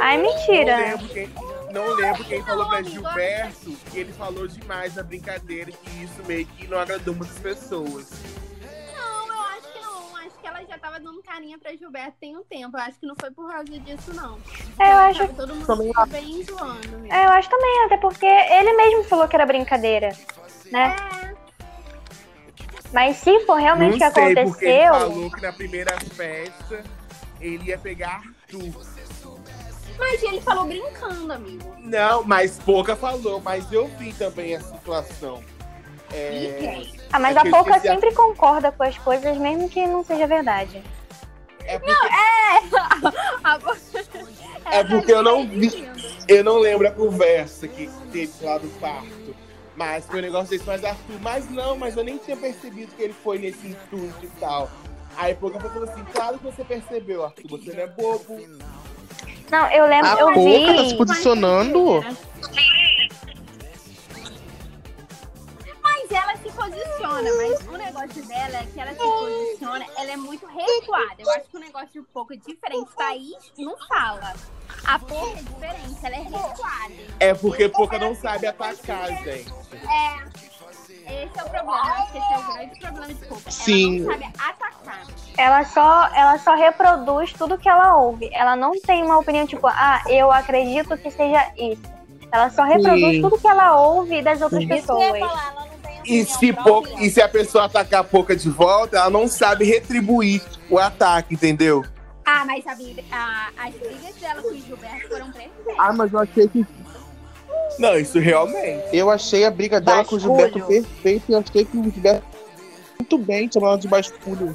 Ai, Não mentira. lembro quem, não lembro quem falou pra Gilberto que ele falou demais na brincadeira e isso meio que não agradou muitas pessoas. Ela já tava dando carinha pra Gilberto tem um tempo. Eu acho que não foi por causa disso, não. É, eu acho, Tava todo mundo Também bem zoando mesmo. é, eu acho também, até porque ele mesmo falou que era brincadeira, né? É. Mas se for realmente o não que sei, porque ele aconteceu, falou que na primeira festa ele ia pegar Arthur. Mas ele falou brincando, amigo. Não, mas pouca falou, mas eu vi também a situação. É, Ah, mas É a Pouca a- sempre concorda com as coisas, mesmo que não seja verdade. é porque, A- É porque eu não vi. eu não lembro a conversa que teve lá do parto. Mas foi um negócio desse, mas Arthur, mas não, mas eu nem tinha percebido que ele foi nesse intuito e tal. Aí pouco falou assim, claro que você percebeu, Arthur, você não é bobo. Não, eu lembro, A eu Pouca tá se vi. posicionando. Mas ela se posiciona, mas o negócio dela é que ela se posiciona, ela é muito recuada. Eu acho que o negócio um pouco é diferente. Thaís não fala. A porra é diferente, ela é recuada. É porque pouca não sabe atacar, gente. É. Esse é o problema. Eu acho que esse é o grande problema de Pouca. Sim. Ela não sabe atacar. Ela só, ela só reproduz tudo que ela ouve. Ela não tem uma opinião tipo, ah, eu acredito que seja isso. Ela só reproduz Sim. tudo que ela ouve das outras Sim. Isso que eu ia pessoas. falar, ela E se, pouca, e se a pessoa atacar a pouca de volta, ela não sabe retribuir o ataque, entendeu? Ah, mas a, briga- a- as brigas dela com o Gilberto foram perfeitas. Ah, mas eu achei que. Não, isso realmente. Eu achei a briga dela com o Gilberto Basculho. perfeita e eu achei que o Gilberto muito bem chamando de basculho.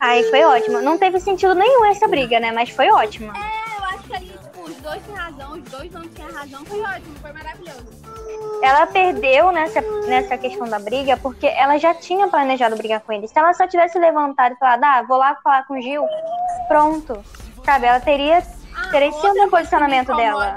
Aí foi ótimo. Não teve sentido nenhum essa briga, né? Mas foi ótima. É, eu acho que ali, tipo, os dois têm razão, os dois não tinham razão. Foi ótimo, foi maravilhoso. Ela perdeu nessa, nessa questão da briga porque ela já tinha planejado brigar com ele. Se ela só tivesse levantado e falado, ah, vou lá falar com o Gil, pronto. Sabe, ela teria. Ah, Teria sido outra um posicionamento dela.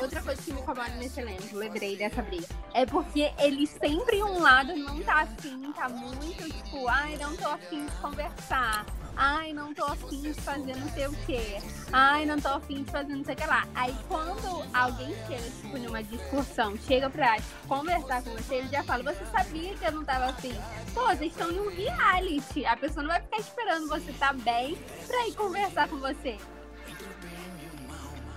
Outra coisa que me incomoda nesse elenco, lembrei dessa briga, é porque eles sempre um lado não tá afim, tá muito tipo, ai, não tô afim de conversar. Ai, não tô afim de fazer não sei o quê. Ai, não tô afim de fazer não sei o que lá. Aí quando alguém chega, tipo, numa discussão, chega pra conversar com você, ele já fala, você sabia que eu não tava afim. Pô, vocês estão em um reality. A pessoa não vai ficar esperando você tá bem pra ir conversar com você.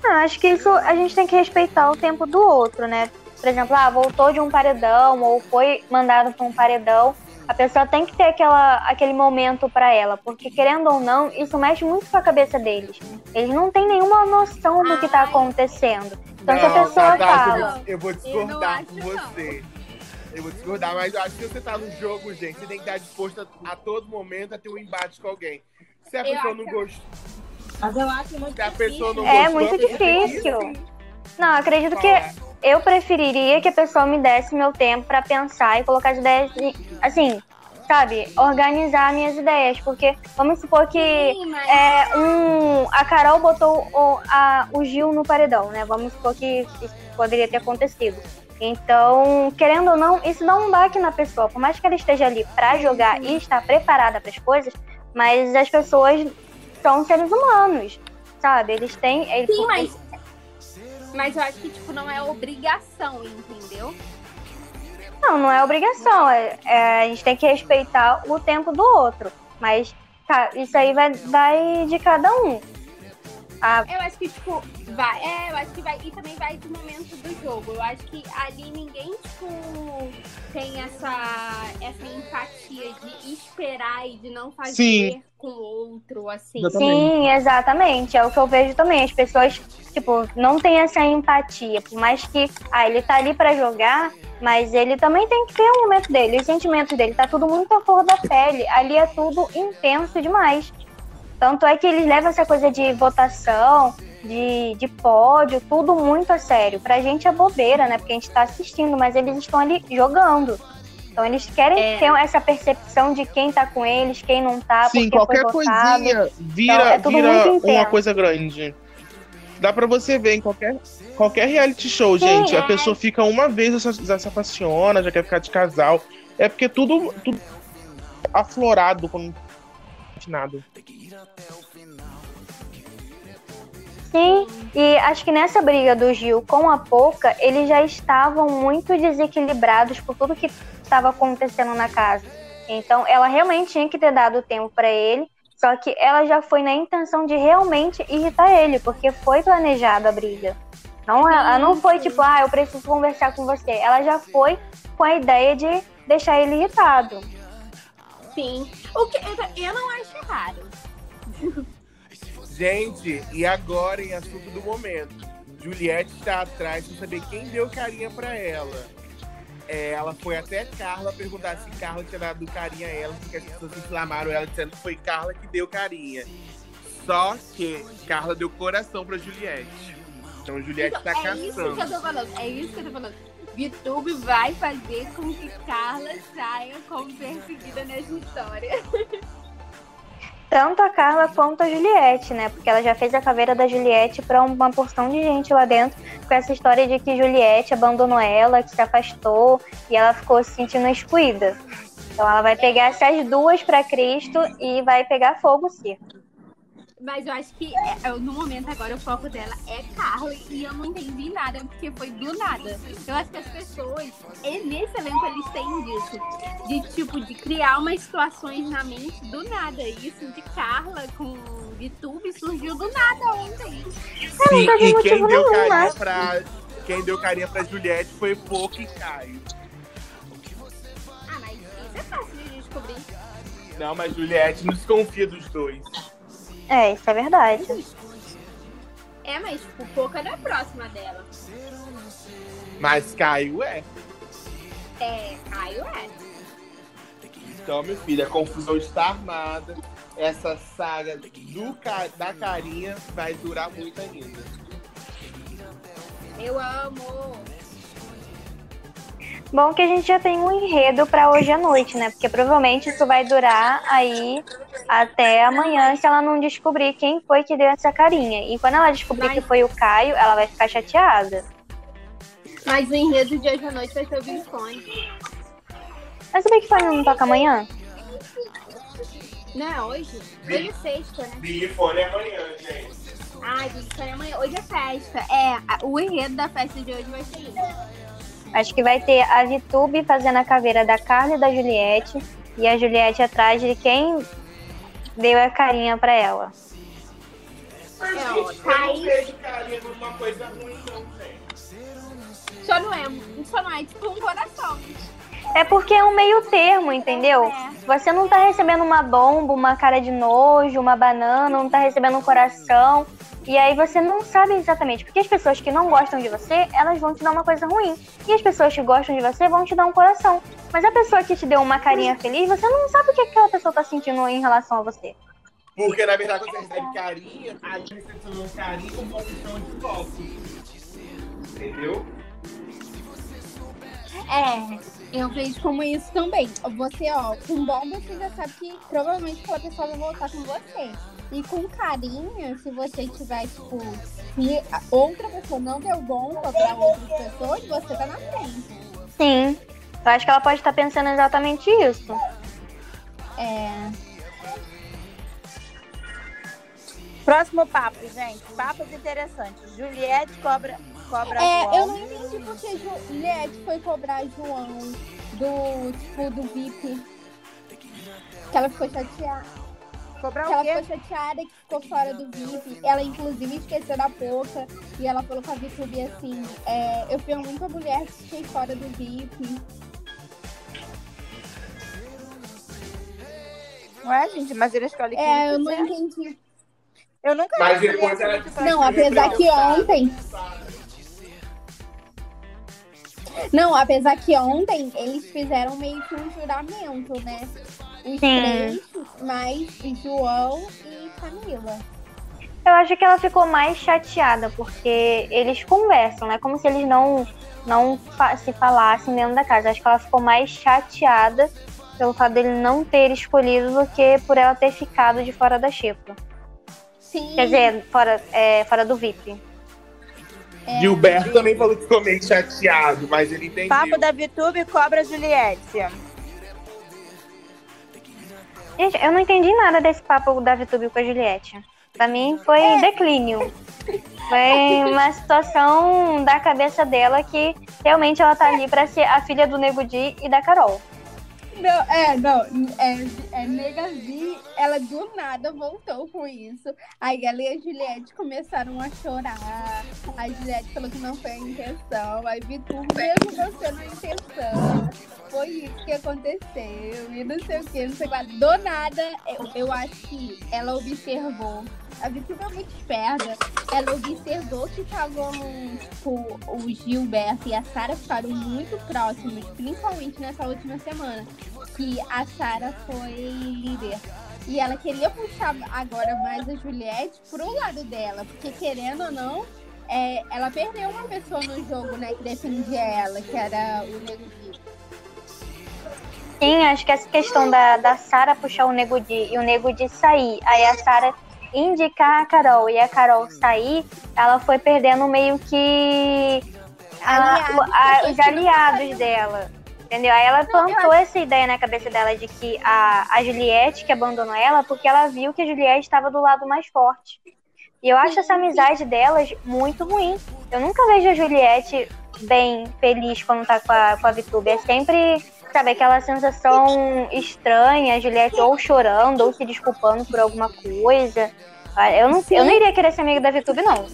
Ah, acho que isso a gente tem que respeitar o tempo do outro, né? Por exemplo, ah, voltou de um paredão ou foi mandado para um paredão. A pessoa tem que ter aquela, aquele momento para ela, porque querendo ou não, isso mexe muito com a cabeça deles. Eles não têm nenhuma noção do que tá acontecendo. Então, se a Não, pessoa Tatá, fala. eu vou Eu discordar não com não. você. Eu vou discordar, mas eu acho que você tá no jogo, gente, você tem que estar disposto a, a todo momento a ter um embate com alguém. Se a Eu pessoa não que- gostou, Mas eu acho muito se a pessoa não É gostou, muito tem que difícil. Não, acredito que falar. eu preferiria que a pessoa me desse meu tempo pra pensar e colocar as ideias, assim, sabe, organizar minhas ideias, porque vamos supor que é um a Carol botou o, a- o Gil no paredão, né? Vamos supor que isso poderia ter acontecido. Então, querendo ou não, isso dá um baque na pessoa. Por mais que ela esteja ali pra jogar e estar preparada para as coisas, mas as pessoas são seres humanos, sabe? Eles têm. Eles, Sim, mas. Mas eu acho que, tipo, não é obrigação, entendeu? Não, não é obrigação. É, é, a gente tem que respeitar o tempo do outro. Mas tá, isso aí vai, vai de cada um. Eu acho que, tipo, vai. É, eu acho que vai. E também vai do momento do jogo. Eu acho que ali ninguém, tipo, tem essa, essa empatia de esperar e de não fazer Sim. com o outro, assim. Exatamente. Sim, exatamente. É o que eu vejo também. As pessoas, tipo, não têm essa empatia. Por mais que, ah, ele tá ali pra jogar, mas ele também tem que ter um momento dele. Os sentimentos dele, tá tudo muito à flor da pele. Ali é tudo intenso demais. Tanto é que eles levam essa coisa de votação, de, de pódio, tudo muito a sério. Pra gente é bobeira, né? Porque a gente tá assistindo, mas eles estão ali jogando. Então eles querem É. ter essa percepção de quem tá com eles, quem não tá, Sim, porque qualquer coisinha vira, Então, é tudo vira uma coisa grande. Dá pra você ver em qualquer, qualquer reality show, Sim, gente. A é. pessoa fica uma vez, já, se- já se apaixona, já quer ficar de casal. É porque tudo, tudo aflorado quando nada. Sim, e acho que nessa briga do Gil com a Poca, eles já estavam muito desequilibrados por tudo que estava acontecendo na casa. Então, ela realmente tinha que ter dado tempo para ele, só que ela já foi na intenção de realmente irritar ele, porque foi planejada a briga. Não, ela não foi tipo, ah, eu preciso conversar com você. Ela já foi com a ideia de deixar ele irritado. Sim. O que eu, não acho errado. Gente, e agora em assunto do momento? Juliette está atrás de saber quem deu carinha pra ela. É, ela foi até Carla perguntar se Carla tinha dado carinha a ela, porque as pessoas inflamaram ela dizendo que foi Carla que deu carinha. Só que Carla deu coração pra Juliette. Então Juliette tá é isso que eu caçando. tô falando, é isso que eu tô falando. YouTube vai fazer com que Carla saia como perseguida nessa história. Tanto a Carla quanto a Juliette, né? Porque ela já fez a caveira da Juliette pra uma porção de gente lá dentro, com essa história de que Juliette abandonou ela, que se afastou e ela ficou se sentindo excluída. Então ela vai pegar essas duas pra Cristo e vai pegar fogo, sim. Mas eu acho que é, é, no momento agora o foco dela é Carla e eu não entendi nada, porque foi do nada. Eu acho que as pessoas, e nesse elenco eles têm disso. De tipo, de criar umas situações na mente do nada. Isso de Carla com VTube surgiu do nada ontem. Sim, teve e quem motivo deu nenhum, carinha né? pra. Quem deu carinha pra Juliette foi Pouco e Caio. Ah, mas isso é fácil de descobrir. Não, mas Juliette não desconfia dos dois. É, isso é verdade. É, mas tipo, Pouca não é próxima dela. Mas Caio é. É, Caio é. Então, meu filho, a confusão está armada. Essa saga do, da carinha vai durar muito ainda. Eu amo. Bom que a gente já tem um enredo pra hoje à noite, né? Porque provavelmente isso vai durar aí até amanhã se ela não descobrir quem foi que deu essa carinha. E quando ela descobrir Mas- que foi o Caio, ela vai ficar chateada. Mas o enredo de hoje à noite vai ser o Visconde. Mas que foi não toca amanhã? Não é hoje? Hoje é sexta, né? Big Fone é amanhã, gente. Ai, Visconde é amanhã. Hoje é festa. É, o enredo da festa de hoje vai ser isso. Acho que vai ter a Vitube fazendo a caveira da Carla e da Juliette. E a Juliette atrás de quem deu a carinha pra ela. Mas, É, gente, eu não vejo carinha numa coisa ruim, não, gente. Só não é, só não é tipo um coração. É porque é um meio termo, entendeu? É. Você não tá recebendo uma bomba, uma cara de nojo, uma banana, não tá recebendo um coração. E aí você não sabe exatamente. Porque as pessoas que não gostam de você, elas vão te dar uma coisa ruim. E as pessoas que gostam de você vão te dar um coração. Mas a pessoa que te deu uma carinha feliz, você não sabe o que aquela pessoa tá sentindo em relação a você. Porque, na verdade, quando você recebe carinha, a gente recebe um carinho com condição de volta. Entendeu? É, eu vejo como isso também. Você, ó, com bom você já sabe que provavelmente aquela pessoa vai voltar com você. E com carinho, se você tiver, tipo, se outra pessoa não deu bomba pra outras pessoas, você tá na frente. Sim. Eu acho que ela pode estar pensando exatamente isso. É. Próximo papo, gente. Papos interessantes. Juliette cobra, cobra É, João. eu não entendi porque Juliette foi cobrar João do, tipo, do VIP. Que ela ficou chateada. Cobrar Que ela o quê? ficou chateada que ficou fora do VIP. Ela, inclusive, esqueceu da boca. E ela falou com a VTube assim: é, Eu fui a única mulher que fiquei fora do VIP. Ué, gente, mas ele escolhe quem É, eu não entendi. Eu nunca Mas depois ela Não, apesar que ontem. Não, apesar que ontem eles fizeram meio que um juramento, né? Os Sim. três, mais João e Camila. Eu acho que ela ficou mais chateada, porque eles conversam, né? Como se eles não, não se falassem dentro da casa. Acho que ela ficou mais chateada pelo fato dele não ter escolhido do que por ela ter ficado de fora da xepa. Sim. Quer dizer, fora, é, fora do VIP. é, Gilberto também falou que ficou meio chateado, mas ele entendeu. Papo da VTube cobra Juliette. Gente, eu não entendi nada desse papo da VTube com a Juliette. Pra mim foi um declínio. Foi uma situação da cabeça dela que realmente ela tá ali pra ser a filha do Nego Di e da Carol. Não, é, não, é, é Negazi, ela do nada voltou com isso. Aí ela e a Juliette começaram a chorar. A Juliette falou que não foi a intenção. Aí Vitor, mesmo não sendo a intenção, foi isso que aconteceu. E não sei o que, não sei o que. Do nada, eu, eu acho que ela observou a Vitube é muito esperta. Ela observou que estavam, tipo, o Gilberto e a Sara ficaram muito próximos, principalmente nessa última semana, que a Sara foi líder. E ela queria puxar agora mais a Juliette pro lado dela, porque querendo ou não, é, ela perdeu uma pessoa no jogo, né, que defendia ela, que era o Nego Di. Sim, acho que essa questão da, da Sara puxar o Nego Di e o Nego Di sair, aí a Sara indicar a Carol e a Carol sair, ela foi perdendo meio que a, Aliados, a- os aliados dela. Entendeu? Aí ela plantou essa ideia na cabeça dela de que a, a Juliette que abandonou ela porque ela viu que a Juliette estava do lado mais forte. E eu acho essa amizade delas muito ruim. Eu nunca vejo a Juliette bem feliz quando tá com a, com a Vitube. É sempre, sabe, aquela sensação estranha, a Juliette ou chorando ou se desculpando por alguma coisa. Ah, Eu não, eu não iria querer ser amiga da Vitube, não.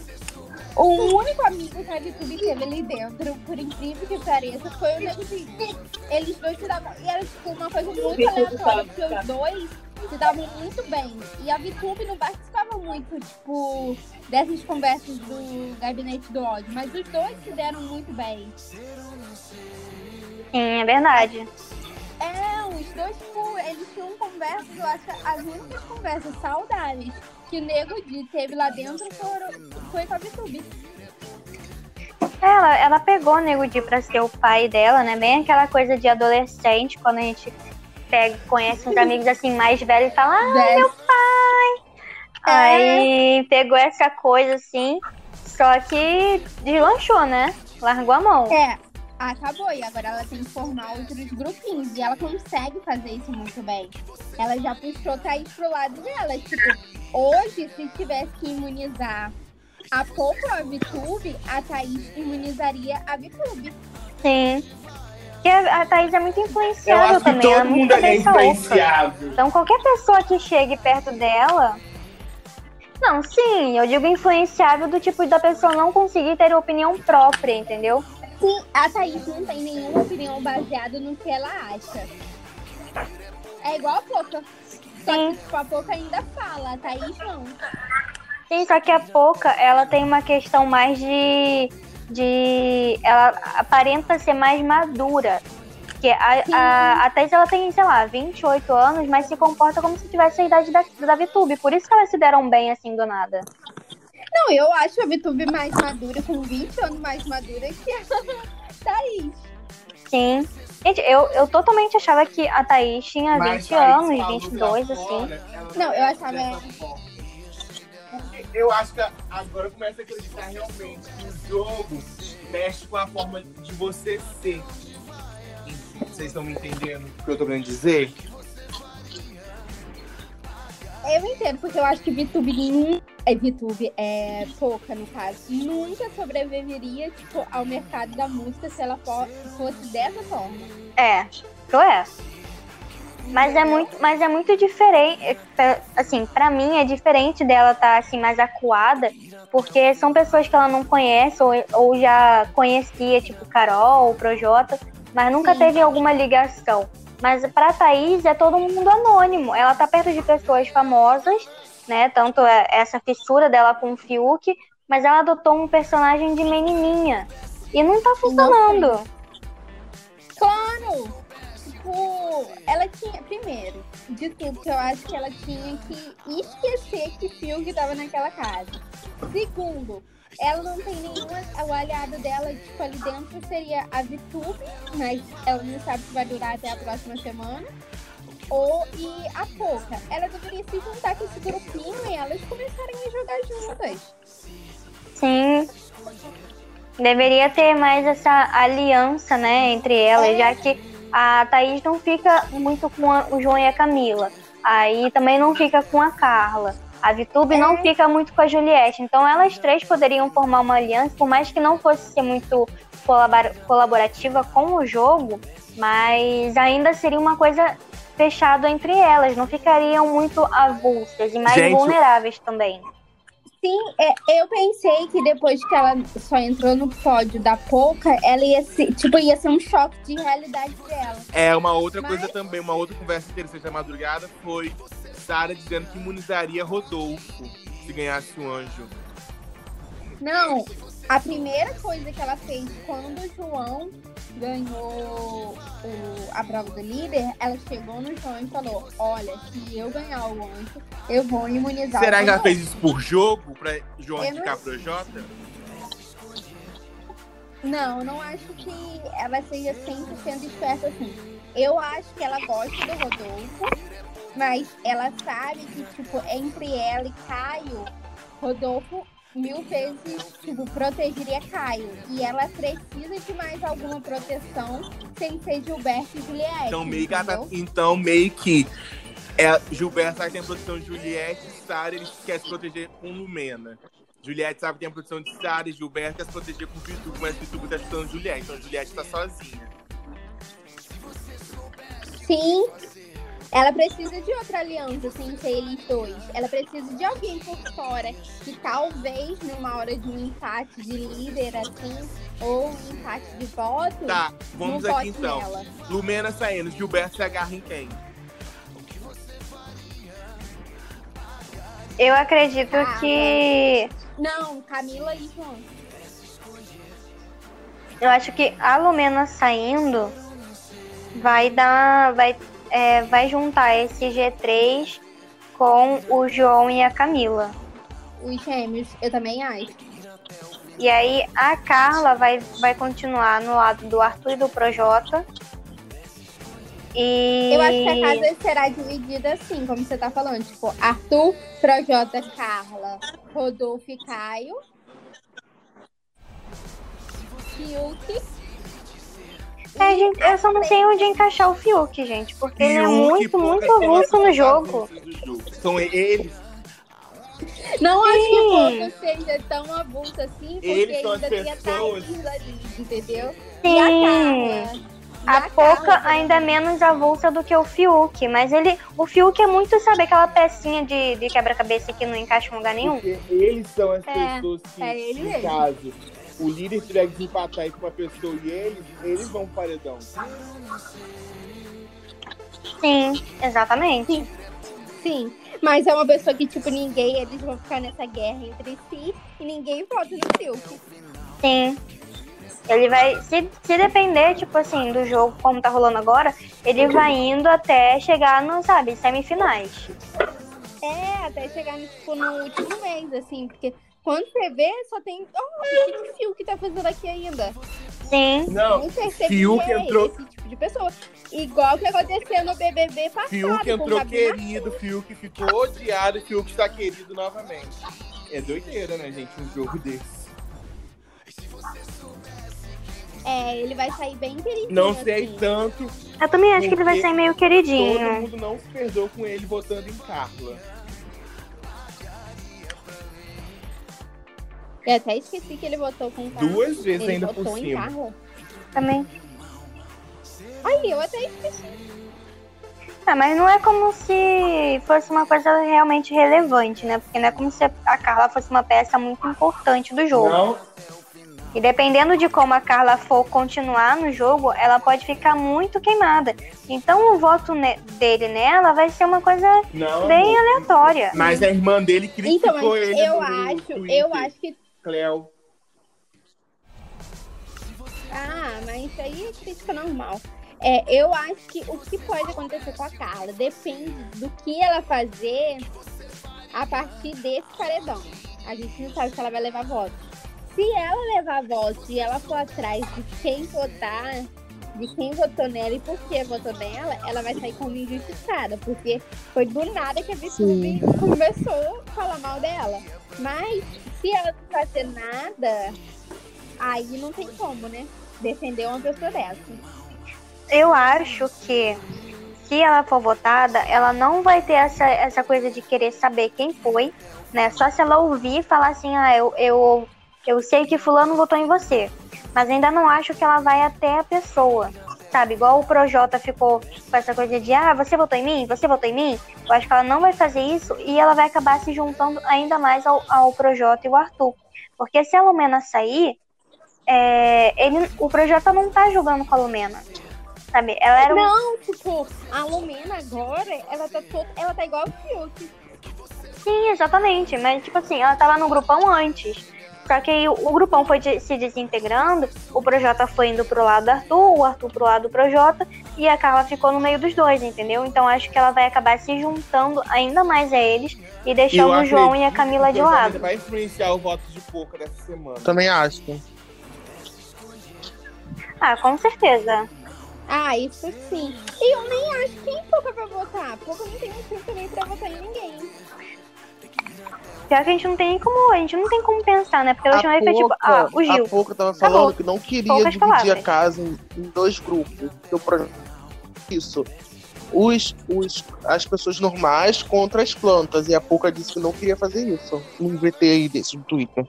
O único amigo que a VTube teve ali dentro, por incrível que pareça, foi o Nego. Eles dois se davam. E era tipo uma coisa muito aleatória, porque os dois se davam muito bem. E a VTube não participava muito, tipo, dessas conversas do gabinete do ódio. Mas os dois se deram muito bem. Sim, é verdade. É, os dois, tipo, eles tinham conversas, eu acho que as únicas conversas saudáveis que o Nego Di teve lá dentro foram, foi com a VTube. Ela, ela pegou o Nego Di pra ser o pai dela, né? Bem aquela coisa de adolescente, quando a gente pega, conhece uns amigos assim mais velhos e fala, ah, Velho. Aí pegou essa coisa assim, só que deslanchou, né? Largou a mão. É, acabou. E agora ela tem que formar outros grupinhos. E ela consegue fazer isso muito bem. Ela já puxou Thaís pro lado dela. Tipo, hoje, se tivesse que imunizar a pouco a VTube, a Thaís imunizaria a VTube. Sim. Porque a Thaís é muito influenciável que também. Ela é todo muito mundo ali é influenciável. Então qualquer pessoa que chegue perto dela. Não, sim, eu digo influenciável do tipo da pessoa não conseguir ter opinião própria, entendeu? Sim, a Thaís não tem nenhuma opinião baseada no que ela acha. É igual a Poca. Só Sim. que tipo, a Poca ainda fala, a Thaís não. Sim, só que a Poca, ela tem uma questão mais de. de ela aparenta ser mais madura. Porque a, a, a Thaís, ela tem, sei lá, 28 anos, mas se comporta como se tivesse a idade da, da VTube. Por isso que elas se deram bem assim do nada. Não, eu acho a VTube mais madura, com 20 anos mais madura que a Thaís. Sim. Gente, eu, eu totalmente achava que a Thaís tinha 20 Mas Thaís anos, falou 22, pra assim. fora, ela Não, eu achava-. Porque eu acho que agora eu começo a acreditar realmente que o jogo mexe com a forma de você ser. Vocês estão me entendendo o que eu tô querendo dizer? Eu entendo, porque eu acho que VTube nunca. É VTube, é pouca no caso. Nunca sobreviveria, tipo, ao mercado da música se ela fo- fosse dessa forma. É, isso é. Mas é muito, mas é muito diferente, é, assim, pra mim é diferente dela estar assim mais acuada, porque são pessoas que ela não conhece ou, ou já conhecia, tipo Carol, Projota, mas nunca Sim. teve alguma ligação. Mas pra Thaís é todo mundo anônimo. Ela tá perto de pessoas famosas, né? Tanto é essa fissura dela com o Fiuk, mas ela adotou um personagem de menininha. E não tá funcionando. Claro! Tipo, ela tinha. Primeiro, de tudo, que eu acho que ela tinha que esquecer que Fiuk tava naquela casa. Segundo, ela não tem nenhuma. O aliado dela, tipo, ali dentro seria a VTube, mas ela não sabe se vai durar até a próxima semana. Ou e a Poca. Ela deveria se juntar com esse grupinho e elas começarem a jogar juntas. Sim. Deveria ter mais essa aliança, né, entre elas, já que a Thaís não fica muito com a- o João e a Camila. Aí também não fica com a Carla. A Vitube não fica muito com a Juliette. Então elas três poderiam formar uma aliança, por mais que não fosse ser muito colabora- colaborativa com o jogo, mas ainda seria uma coisa fechada entre elas. Não ficariam muito avulsas e mais Gente, vulneráveis também. Sim, é, eu pensei que depois que ela só entrou no pódio da Poca, ela ia ser, tipo, ia ser um choque de realidade dela. É, uma outra Mas- coisa também, uma outra conversa interessante da madrugada foi Sara dizendo que imunizaria Rodolfo. se ganhasse o anjo. Não, a primeira coisa que ela fez quando o João ganhou o- a prova do líder, ela chegou no João e falou: Olha, se eu ganhar o anjo, eu vou imunizar Será que ela João." fez isso por jogo, pra João Eu não indicar pro Jota? Não, não acho que ela seja 100% esperta assim. Eu acho que ela gosta do Rodolfo, mas ela sabe que, tipo, entre ela e Caio, Rodolfo mil vezes, tipo, protegeria Caio. E ela precisa de mais alguma proteção sem ser Gilberto e Juliette. Então meio que, ela tá- então, meio que é, Gilberto sabe que tem a produção de Juliette e Sara, ele quer se proteger com Lumena. Juliette sabe que tem a produção de Sara e Gilberto quer se proteger com Vitubo, mas Vitubo tá chutando Juliette, então Juliette tá sozinha. Sim. Ela precisa de outra aliança sem ser eles dois. Ela precisa de alguém por fora que talvez numa hora de um empate de líder assim, ou um empate de voto, Tá, vamos aqui então. nela. Lumena saindo, Gilberto se agarra em quem? Eu acredito Ah, que. Não, Camila e João. Eu acho que a Lumena saindo vai dar. Vai, é, vai juntar esse G3 com o João e a Camila. Os gêmeos, eu também acho. E aí a Carla vai, vai continuar no lado do Arthur e do Projota. E. Eu acho que a casa será dividida assim, como você tá falando. Tipo, Arthur, Projota, Carla, Rodolfo e Caio. Fiuk. É, gente, eu só não sei onde encaixar o Fiuk, gente, porque ele é muito, muito avulso as no jogo. São eles, Não acho que o povo seja tão avulso assim, porque Eles ainda tem a pessoas. Thaís ali, entendeu? Sim. E a A Poca ainda é menos avulsa do que o Fiuk, mas ele. O Fiuk é muito, sabe, aquela pecinha de, de quebra-cabeça que não encaixa em lugar nenhum. porque eles são as É, pessoas que, é ele no mesmo. caso, o líder tiver que desempatar aí com uma pessoa e eles, eles vão pro paredão. Sim, exatamente. Sim, mas é uma pessoa que, tipo, ninguém, eles vão ficar nessa guerra entre si e ninguém vota no Fiuk. Sim. Ele vai. Se, se depender, tipo assim, do jogo como tá rolando agora, ele vai indo até chegar no, sabe, semifinais. É, até chegar, no, tipo, no último mês, assim, porque quando você vê, só tem. Oh, o que o Fiuk tá fazendo aqui ainda? Sim. Não, Nem percebi Fiuk que é entrou- esse tipo de pessoa. Igual que aconteceu no BBB passado. Fiuk com entrou querido, Fiuk ficou odiado e Fiuk está querido novamente. É doideira, né, gente, um jogo desse. É, ele vai sair bem queridinho. Não sei assim. tanto, Eu também acho que ele vai sair meio todo queridinho. mundo não se perdoou com ele votando em Carla. Eu até esqueci que ele votou com o Carla. Duas vezes Ele ainda votou por em cima. Carla. Também. Aí, eu até esqueci. Ah, mas não é como se fosse uma coisa realmente relevante, né? Porque não é como se a Carla fosse uma peça muito importante do jogo. Não, E dependendo de como a Carla for continuar no jogo, ela pode ficar muito queimada. Então o voto ne- dele nela vai ser uma coisa não. bem aleatória. Mas a irmã dele criticou Então, mas ele eu acho, eu acho que. Cleo. Ah, mas isso aí é crítica normal. É, eu acho que o que pode acontecer com a Carla depende do que ela fazer a partir desse paredão. A gente não sabe se ela vai levar votos. Se ela levar votos e ela for atrás de quem votar, de quem votou nela e por que votou nela, ela vai sair como injustiçada, porque foi do nada que a Vitube começou a falar mal dela. Mas se ela não fazer nada, aí não tem como, né? Defender uma pessoa dessa. Eu acho que se ela for votada, ela não vai ter essa, essa coisa de querer saber quem foi, né? Só se ela ouvir e falar assim, ah, eu, eu, eu sei que fulano votou em você. Mas ainda não acho que ela vai até a pessoa. Sabe, igual o Projota ficou com essa coisa de ah, você votou em mim? Você votou em mim? Eu acho que ela não vai fazer isso e ela vai acabar se juntando ainda mais ao, ao Projota e o Arthur. Porque se a Lumena sair, é, ele, o Projota não tá jogando com a Lumena. Sabe? Ela era um Não, tipo, a Lumena agora, ela tá toda. Ela tá igual o Fiuk. Sim, exatamente. Mas, tipo assim, ela tava no grupão antes. Só que aí o, grupão foi de- se desintegrando, o Projota foi indo pro lado do Arthur, o Arthur pro lado do Projota, e a Carla ficou no meio dos dois, entendeu? Então acho que ela vai acabar se juntando ainda mais a eles e deixando o João e a Camila de que lado. Vai influenciar o voto de pouca dessa semana. Também acho. Ah, com certeza. Ah, isso sim. E eu nem acho quem pouca pra votar. Pouca não tem motivo também pra votar em ninguém. Pior que a gente não tem como, a gente não tem como pensar, né? Porque a última vez foi tipo, ah, o Gil. A Pouca tava falando Acabou. que não queria Poucas dividir palavras. a casa em, em dois grupos. Que o projeto- Isso. Os, os, as pessoas normais contra as plantas. E a Pouca disse que não queria fazer isso. Um VT aí desse no Twitter.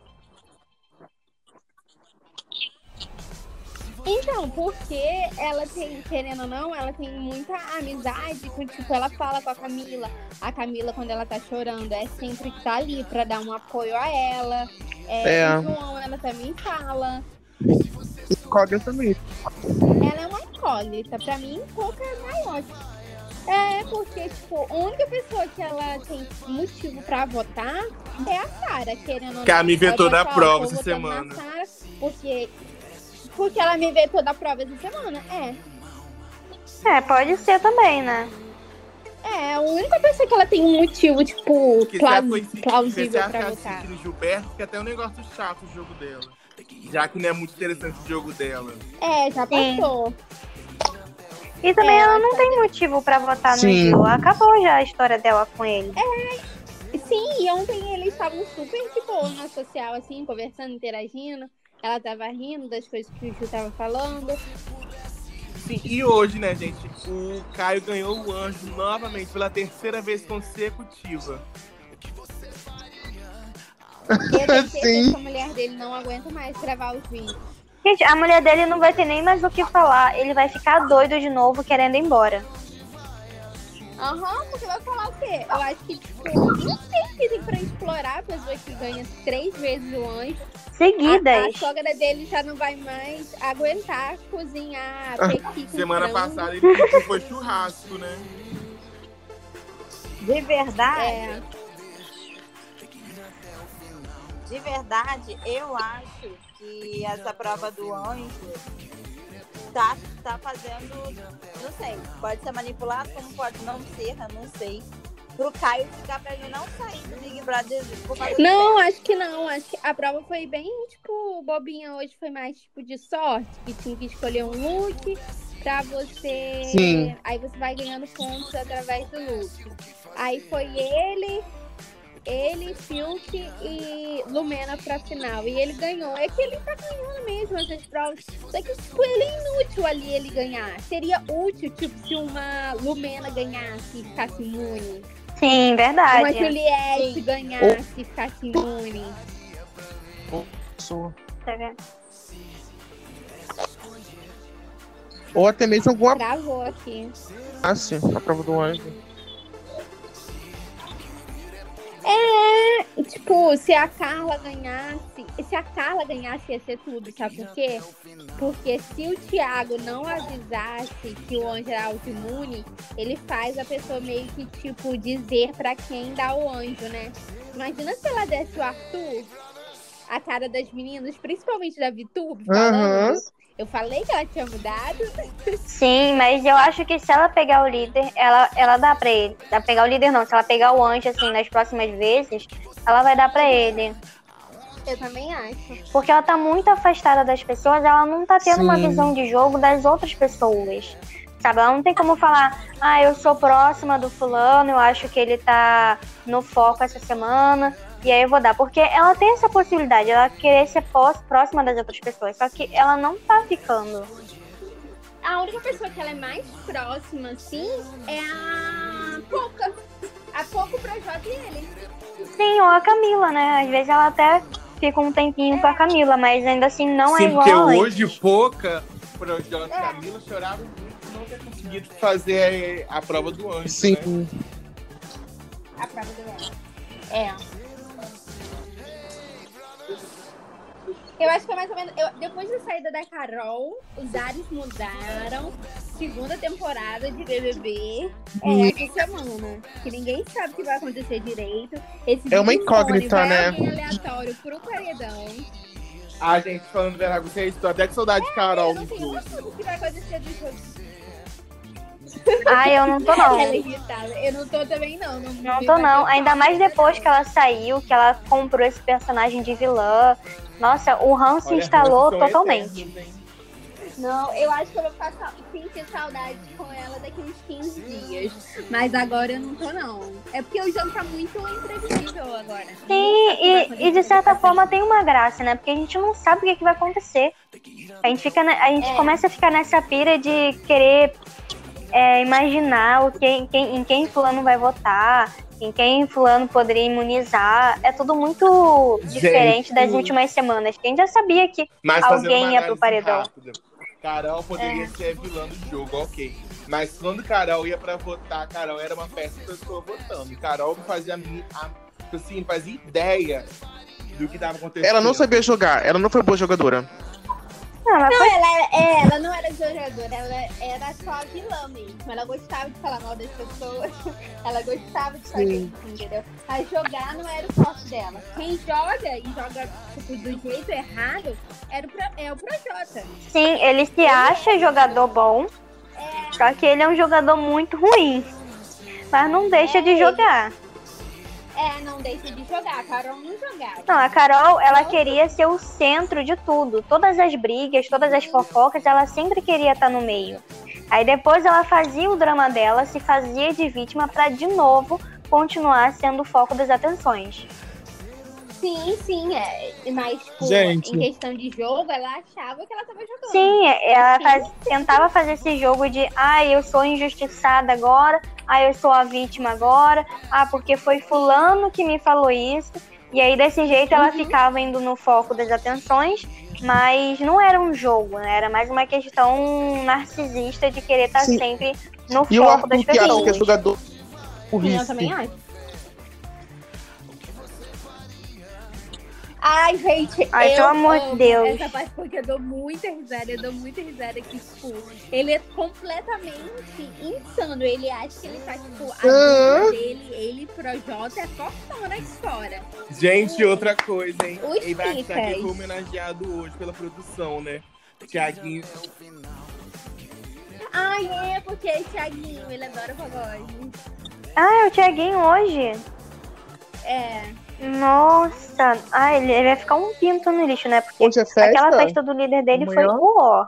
Então, porque ela tem, querendo ou não, ela tem muita amizade com, tipo, ela fala com a Camila. A Camila, quando ela tá chorando, é sempre que tá ali pra dar um apoio a ela. É, É. O João, ela também fala. Incógnita também. Ela é uma incógnita. Pra mim, pouca é maior. É, porque, tipo, a única pessoa que ela tem motivo pra votar é a Sara, querendo ou não. Que ela me Ela da vai prova essa "Tô votando na semana." Sara porque, porque ela me vetou da prova essa semana. É. É, pode ser também, né? É, a única pessoa que ela tem um motivo, tipo, plaus- plausível pra ficar votar. Gilberto, fica até um negócio chato o jogo dela. Já que não é muito interessante o jogo dela. É, já Sim. passou. E também É, ela não tá- tem motivo pra votar no Sim. Gil. Acabou já a história dela com ele. Sim, e ontem eles estavam super de boa na social, assim, conversando, interagindo. Ela tava rindo das coisas que o Ju tava falando. Sim, e hoje, né, gente, o Caio ganhou o anjo novamente pela terceira vez consecutiva. E eu tenho certeza Sim. que a mulher dele não aguenta mais gravar os vídeos. Gente, a mulher dele não vai ter nem mais o que falar. Ele vai ficar doido de novo, querendo ir embora. Aham, porque vai falar o quê? Eu acho que, tipo, nem sei que tem pra explorar a pessoa que ganha três vezes o anjo. A, a Seguidas. sogra dele já não vai mais aguentar cozinhar Ah, pequi Semana frango. passada ele foi churrasco, né? De verdade, É, de verdade, eu acho que essa prova do anjo tá, tá fazendo, não sei, pode ser manipulado, como pode não ser, eu não sei. Pro Caio ficar pra ele não sair do Big Brother Não, acho que não. Acho que a prova foi bem, tipo, bobinha hoje. Foi mais, tipo, de sorte. Que tinha que escolher um look pra você... Sim. Aí você vai ganhando pontos através do look. Aí foi ele, ele, Fiuk e Lumena pra final. E ele ganhou. É que ele tá ganhando mesmo essas provas. Só que, tipo, ele é inútil ali ele ganhar. Seria útil, tipo, se uma Lumena ganhasse e ficasse imune. Sim, Uma verdade. Juliette ganhasse e ficasse imune. Pessoa. Tá vendo? Ou até mesmo alguma Travou aqui. passe a prova do anjo. É, tipo, se a Carla ganhasse, se a Carla ganhasse ia ser tudo, sabe por quê? Porque se o Thiago não avisasse que o anjo era autoimune, ele faz a pessoa meio que, tipo, dizer pra quem dá o anjo, né? Imagina se ela desse o Arthur, a cara das meninas, principalmente da Vitube, falando. Eu falei que ela tinha mudado. Sim, mas eu acho que se ela pegar o líder, ela, ela dá pra ele. Dá pra pegar o líder não, se ela pegar o anjo assim nas próximas vezes, ela vai dar pra ele. Eu também acho. Porque ela tá muito afastada das pessoas, ela não tá tendo uma Sim. visão de jogo das outras pessoas. Sabe, ela não tem como falar, ah, eu sou próxima do fulano, eu acho que ele tá no foco essa semana, e aí eu vou dar. Porque ela tem essa possibilidade, ela querer ser pós- próxima das outras pessoas, só que ela não tá ficando. A única pessoa que ela é mais próxima, assim, é a Poca. A Poca, o Projota e ele. Sim, ou a Camila, né? Às vezes ela até fica um tempinho com a Camila, mas ainda assim não é Sim, igual porque antes. hoje pouca, Projota e Camila choraram muito por não ter conseguido fazer a prova do anjo. Sim. Né? A prova do ano. É. Eu acho que é mais ou menos. eu- depois da saída da Carol, os ares mudaram. segunda temporada de BBB Hum. é essa semana. Que ninguém sabe o que vai acontecer direito. Esse É uma incógnita, né? aleatório pro paredão. A gente falando verdade, vocês, tô até com saudade de Carol Eu não tenho noção do que vai acontecer do jogo. Ai, eu não tô não. Ela é irritada. Eu não tô também, não. Não, Não tô não. Ainda mais depois que ela saiu, que ela comprou esse personagem de vilã. Nossa, o Han se Olha, instalou são totalmente. Não, eu acho que eu vou passar, sentir saudade com ela daqui uns 15 dias. Mas agora eu não tô, não. É porque o jogo tá muito imprevisível agora. Sim, e, e de certa forma tem uma graça, né? Porque a gente não sabe o que, que vai acontecer. A gente, fica, a gente É. começa a ficar nessa pira de querer é, imaginar o que, em, quem, em quem fulano vai votar, em quem fulano poderia imunizar. É tudo muito diferente das Gente. últimas semanas. Quem já sabia que Mas Alguém ia pro paredão. rápida, Carol poderia ser vilã do jogo, ok. Mas quando Carol ia pra votar, Carol era uma péssima pessoa votando. Carol não fazia, a, assim, fazia ideia do que tava acontecendo. Ela não sabia jogar, ela não foi boa jogadora. Não, ela Não, foi- ela, é, ela não era jogadora, ela era só vilã mesmo. Ela gostava de falar mal das pessoas, ela gostava de fazer Sim. isso, entendeu? A jogar não era o forte dela. Quem joga e joga tipo, do jeito errado era o, Pro- é o Projota. Sim, ele se acha jogador bom, só que ele é um jogador muito ruim. Mas não deixa de jogar. É, não deixa de jogar, a Carol não jogava. Não, a Carol, ela queria ser o centro de tudo. Todas as brigas, todas as fofocas, ela sempre queria estar no meio. Aí depois ela fazia o drama dela, se fazia de vítima pra de novo continuar sendo o foco das atenções. Sim, sim, é. Mas, tipo, Gente. em questão de jogo, ela achava que ela tava jogando. Sim, ela faz- tentava fazer esse jogo de, ah, eu sou injustiçada agora, ah, eu sou a vítima agora, ah, porque foi fulano que me falou isso. E aí, desse jeito, ela ficava indo no foco das atenções, mas não era um jogo, né? Era mais uma questão narcisista de querer estar Sim. sempre no E o foco das Arthur que acha que é pessoas. jogador. O Sim, eu também acho. Ai, gente, Ai, eu pelo amor de amo Deus. Essa parte porque eu dou muita risada, eu dou muita risada que, tipo, ele é completamente insano. Ele acha que ele tá, tipo, a vida dele, ele, Projota, é fortão na história. Gente, outra coisa, hein? Os Ele vai achar que picas. foi homenageado hoje pela produção, né? Tiaguinho. Ai, é, porque é Thiaguinho, ele adora pagode. Ah, é o Tiaguinho hoje? É. Nossa, ah, ele ele vai ficar um pinto no lixo, né? Porque Hoje é festa? aquela festa do líder dele foi Amanhã? o ó.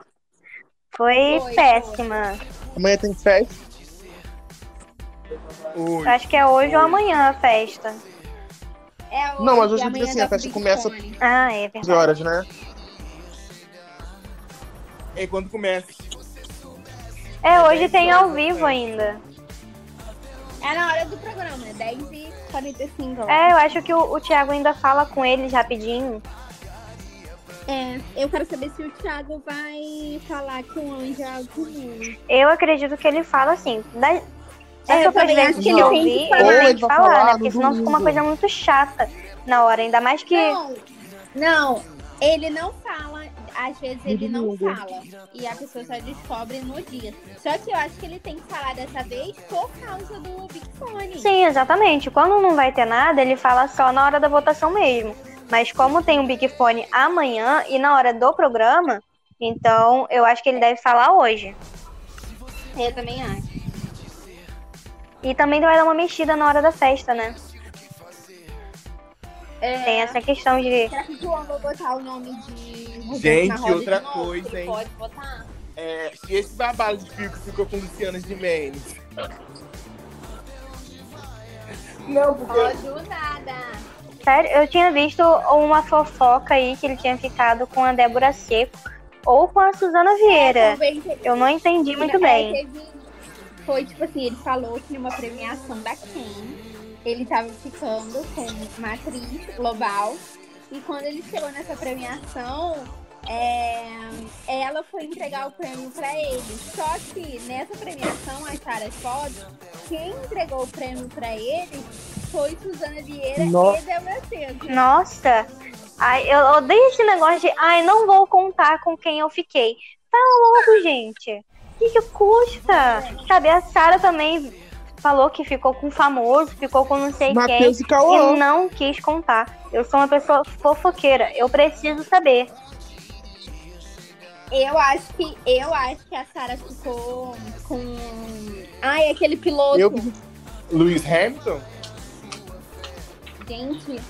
Foi Foi, péssima. Amanhã tem festa. Hoje. Acho que é hoje ou amanhã a festa. É hoje, Não, mas hoje e eu digo assim, a festa começa-. Ah, é De verdade. horas, né? É quando começa. É, hoje tem ao vivo ainda. É na hora do programa, né? 10h45. É, eu acho que o, o Thiago ainda fala com eles rapidinho. É, eu quero saber se o Thiago vai falar que o comum. Eu acredito que ele fala assim. Da... É, Essa eu também acho que ele tem que falar. ele tem que vai falar, falar né? Porque senão fica uma coisa muito chata na hora. Ainda mais que. Não, não, ele não fala, às vezes ele não fala. E a pessoa só descobre no dia. Só que eu acho que ele tem que falar dessa vez por causa do Big Fone. Sim, exatamente. Quando não vai ter nada, ele fala só na hora da votação mesmo. Mas como tem um Big Fone amanhã e na hora do programa, então eu acho que ele deve falar hoje. Eu também acho. E também vai dar uma mexida na hora da festa, né? É, Tem essa questão de. Será que o João vai botar o nome de Gente, outra de coisa, hein? Pode botar? É, e esse babado de que ficou com Luciana Gimenez? Não, porque. Pode nada. Sério, eu tinha visto uma fofoca aí que ele tinha ficado com a Débora Seco ou com a Suzana Vieira. Talvez ele- Eu não entendi muito É, bem. teve- Foi tipo assim, ele falou que numa premiação da Ken, ele tava ficando com uma atriz global. E quando ele chegou nessa premiação, é, ela foi entregar o prêmio pra ele. Só que nessa premiação, acharam as fotos, quem entregou o prêmio pra ele foi Suzana Vieira Nossa. e Débora Seco. Nossa, ai, eu odeio esse negócio de ai, não vou contar com quem eu fiquei. Fala logo, gente. O que, que custa? Sabe, a Sara também falou que ficou com famoso, ficou com não sei Matheus quem. e. E não quis contar. Eu sou uma pessoa fofoqueira. Eu preciso saber. Eu acho que eu acho que a Sarah ficou com. Ai, aquele piloto. Eu, Lewis Hamilton? Gente,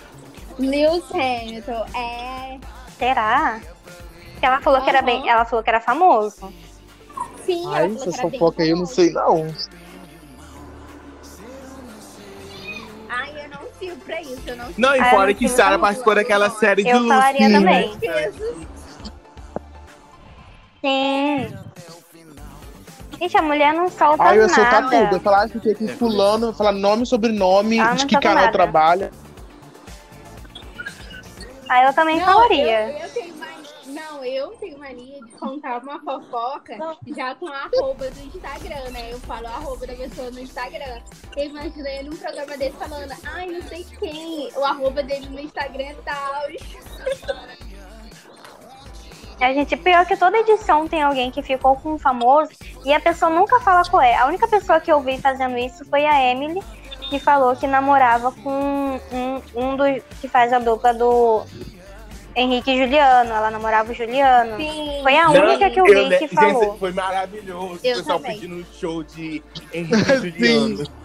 Lewis Hamilton é. Será? Que ela falou que era bem. Ela falou que era famoso. Sim, Ai, bem fofocas aí eu não sei não. Eu sigo pra isso, eu não Não, e Ah, eu fora que Sarah participou daquela série de Eu Lucy. falaria né? também. sigo. Sim. Gente, a mulher não solta Aí eu ia soltar nada. tudo. Eu falar que tem que fulano, falar nome, sobrenome, Ah, de que canal nada. trabalha. Aí eu também Não, falaria. Eu, eu tenho não, eu tenho mania de contar uma fofoca já com a arroba do Instagram, né? Eu falo a arroba da pessoa no Instagram. Eu imaginei num programa desse falando, ai, não sei quem, o arroba dele no Instagram é tal. A gente, pior que toda edição tem alguém que ficou com um famoso e a pessoa nunca fala qual é. A única pessoa que eu vi fazendo isso foi a Emily, que falou que namorava com um, um dos que faz a dupla do Henrique e Juliano. Ela namorava o Juliano. Sim. Foi a Não, única que eu vi le- que gente, falou. foi maravilhoso. Eu o pessoal também. pedindo show de Henrique e Juliano. Ai,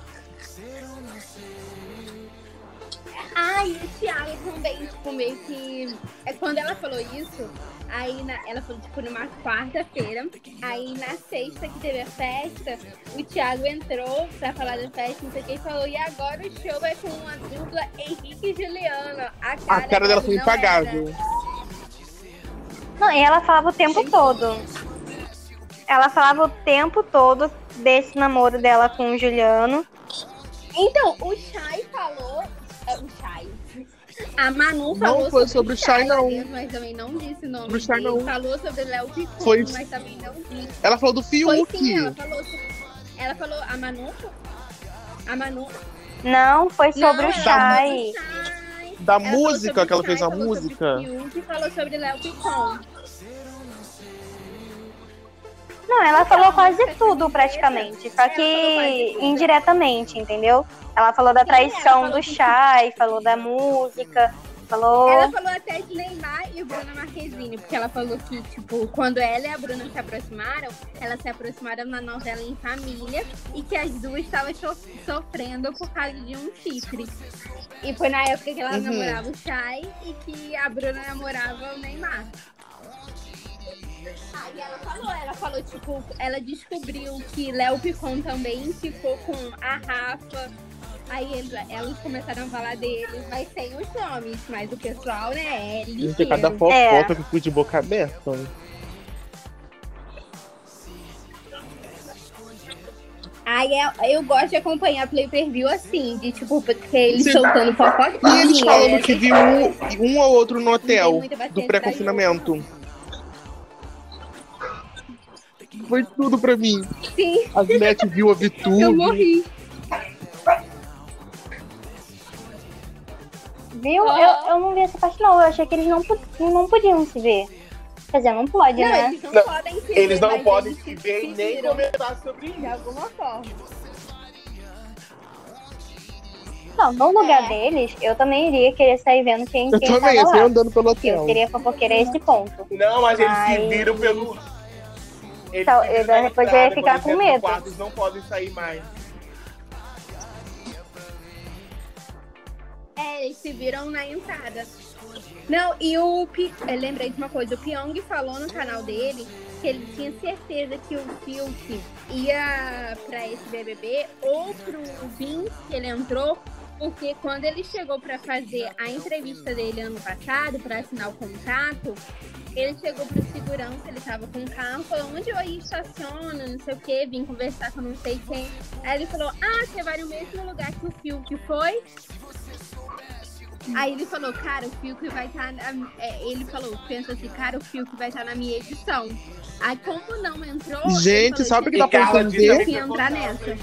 e o Thiago também, tipo, meio que. É quando ela falou isso, aí na- ela falou, tipo, numa quarta-feira. Aí na sexta que teve a festa, o Thiago entrou pra falar da festa, não sei o que, e falou, e agora o show é com uma dupla Henrique e Juliano. A cara, A cara dela foi impagável. era. Não, e ela falava o tempo todo. Ela falava o tempo todo desse namoro dela com o Juliano. Então, o Shai falou. É, O Shai. A Manu falou Não foi sobre o Shai, não. Mas também não disse o nome Sobre o Shai, dele. não. Falou sobre o Léo Picon, Foi- mas também não disse. Ela falou do Foi sim, Fiuk. ela falou. Ela falou, a Manu? A Manu? Não, foi sobre Não, o Shai. Da falou música sobre que ela fez a sobre música. o Fiuk falou sobre Léo Picon. Não, ela Então, falou quase tudo praticamente, só ela que indiretamente, entendeu? Ela falou da ela traição falou do Shai, falou da música, falou. Ela falou até de Neymar e Bruna Marquezine, porque ela falou que, tipo, quando ela e a Bruna se aproximaram, elas se aproximaram na novela Em Família e que as duas estavam so- sofrendo por causa de um chifre. E foi na época que ela Uhum. namorava o Shai e que a Bruna namorava o Neymar. Aí ela falou, ela falou, tipo, ela descobriu que Léo Picon também ficou com a Rafa. Aí eles, elas começaram a falar deles, mas sem os nomes, mas o pessoal, né, é Gente, cada lixeiro. fofoca É. que eu fui de boca aberta. Aí eu, eu gosto de acompanhar play per view assim, de tipo, porque eles Sim. soltando fofoquinha. E eles falando essas que viu um, um ou outro no hotel do pré-confinamento. Foi tudo pra mim. Sim, A Juliette viu a Vitube. eu morri. Viu? Aham. Eu, eu não vi essa parte, não. Eu achei que eles não, não podiam se ver. Quer dizer, não pode, Não, né? eles não, Não, podem se Eles ver, não mas podem eles se ver e nem viram comentar sobre de isso. alguma forma. Não, no lugar É. deles, eu também iria querer sair vendo quem, Eu quem também, tava assim, lá. andando pelo Eu hotel. seria fofoqueira a esse ponto. Não, mas eles se Ai. viram pelo. Eles Então, eu- na depois ia ficar com medo. quarto, Eles não podem sair mais. É, eles se viram na entrada. Não, e o Pi... eu lembrei de uma coisa, o Pyong falou no canal dele que ele tinha certeza que o Fiuk ia pra esse BBB ou pro Vince que ele entrou, porque quando ele chegou pra fazer a entrevista dele ano passado, pra assinar o contrato, ele chegou pro segurança, ele tava com o carro, falou, onde eu aí estaciona, não sei o que, vim conversar com não sei quem. Aí ele falou, ah, você vai no mesmo lugar que o Fiuk foi? Aí ele falou, cara, o Fiuk vai estar. ele falou, pensa assim, cara, o Fiuk vai estar na minha edição. Aí como não entrou. Gente, falou, sabe o que "Gente, dá pra Carla entender? Entrar nessa.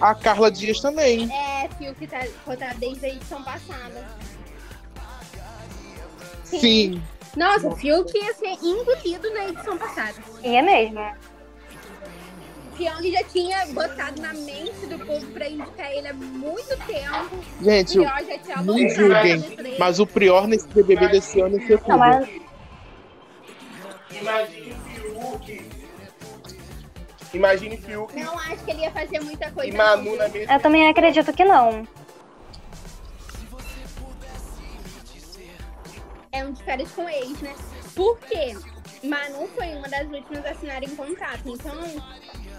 a Carla Dias também. É, Fiuk tá contado desde a edição passada. Sim. Nossa, o Fiuk ia ser engolido na edição passada. Ia mesmo. O Pyong já tinha botado na mente do povo pra indicar ele há muito tempo. O Gente, Prior já tinha não julguem, mas o Prior nesse BBB desse ano Não, tudo. mas Imagine Fiuk. Imagine Fiuk Não acho que ele ia fazer muita coisa. e Manu na mesma. eu também acredito que não. É um de férias com ex, né? Por quê? Manu foi uma das últimas a assinarem contrato. Então,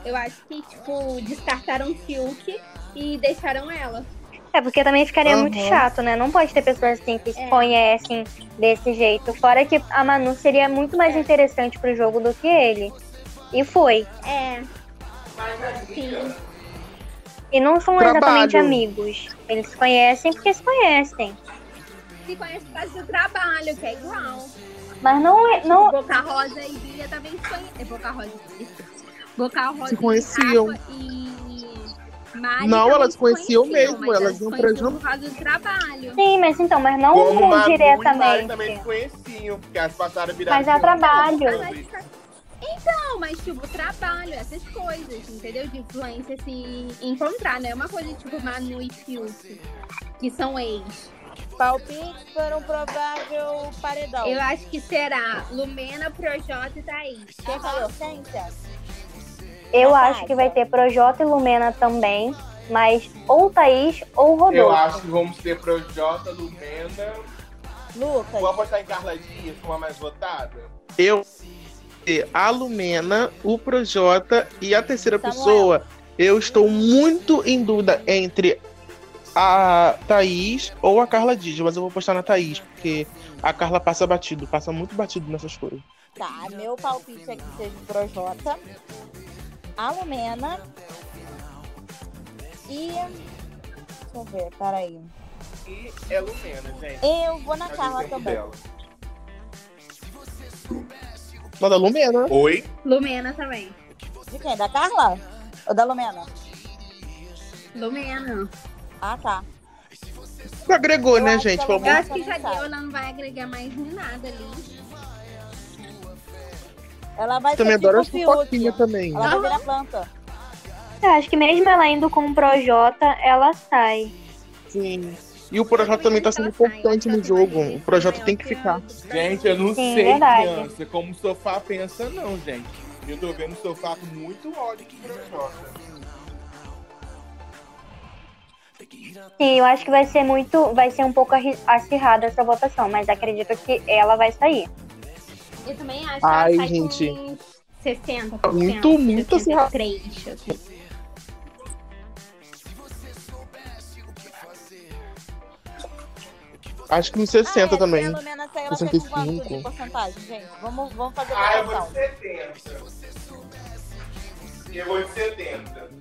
eu acho que, tipo, descartaram Fiuk e deixaram ela. É, porque também ficaria muito Aham. chato, né? Não pode ter pessoas assim que se É. conhecem desse jeito. Fora que a Manu seria muito mais interessante pro jogo do que ele. E foi. É. Sim. E não são Trabalho. exatamente amigos. Eles se conhecem porque se conhecem. Se conhece por causa do trabalho, que é igual. Mas não é. Não, Boca Rosa e Bia também se conhecem. É Boca Rosa. Boca Rosa Se conheciam. E, e Mari Não, elas se conheciam conheciam, mesmo, elas iam pra jam- por causa do trabalho. sim, mas então, mas não Como Manu e Mari diretamente. também se conheciam, porque elas passaram a virar. Mas é trabalho. Então, mas tipo, trabalho, essas coisas, entendeu? De influência se encontrar, não é uma coisa tipo Manu e Fiuk, que são ex. Palpite para um provável paredão. Eu acho que será Lumena, Projota e Thaís. Quem falou? Eu acho que vai ter Projota e Lumena também. Mas ou Thaís ou Rodolfo. Eu acho que vamos ter Projota, Lumena. Lucas. Vou apostar em Carla Dias como a mais votada. Eu ter a Lumena, o Projota e a terceira Samuel. pessoa. Eu estou muito em dúvida entre a Thaís ou a Carla Dias, mas eu vou postar na Thaís, porque a Carla passa batido, passa muito batido nessas coisas. Tá, meu palpite é que seja o Projota, a Lumena e. Deixa eu ver, peraí. E é Lumena, gente. Eu vou na Carla também. dela. Não, da Lumena. Oi? Lumena também. De quem? Da Carla? Ou da Lumena? Lumena. Ah, tá. Não agregou, Eu né, acho gente? Eu acho que já deu, ela não vai agregar mais nem nada ali. Ela vai Também ser tipo adoro a Fiuk. fofoquinha também. Ela vai virar planta. Eu acho que mesmo ela indo com o Projota, ela sai. Sim. E o Projota também tá sendo importante no jogo. O Projota tem que ficar. Gente, eu não Sim, sei, verdade. criança, como o sofá pensa, não, gente. Eu tô vendo o sofá com muito ódio de Projota. Sim, eu acho que vai ser muito. Vai ser um pouco acirrada essa votação, mas acredito que ela vai sair. Eu também acho que Ai, ela sai gente. com uns 60%. Muito, muito 63, assim. Acho que nos 60 ah, também. Se a Lumena sair, ela sai com quanto 65. de porcentagem, gente? Vamos, vamos fazer Ah, eu vou votação. de 70. Eu vou de 70.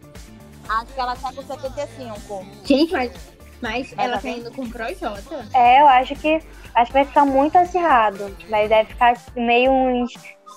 Acho que ela sai com 75. Gente, mas, mas Vai ela tá tá indo com Projota. É, eu acho que. Acho que vai ficar muito acirrado. Mas deve ficar meio uns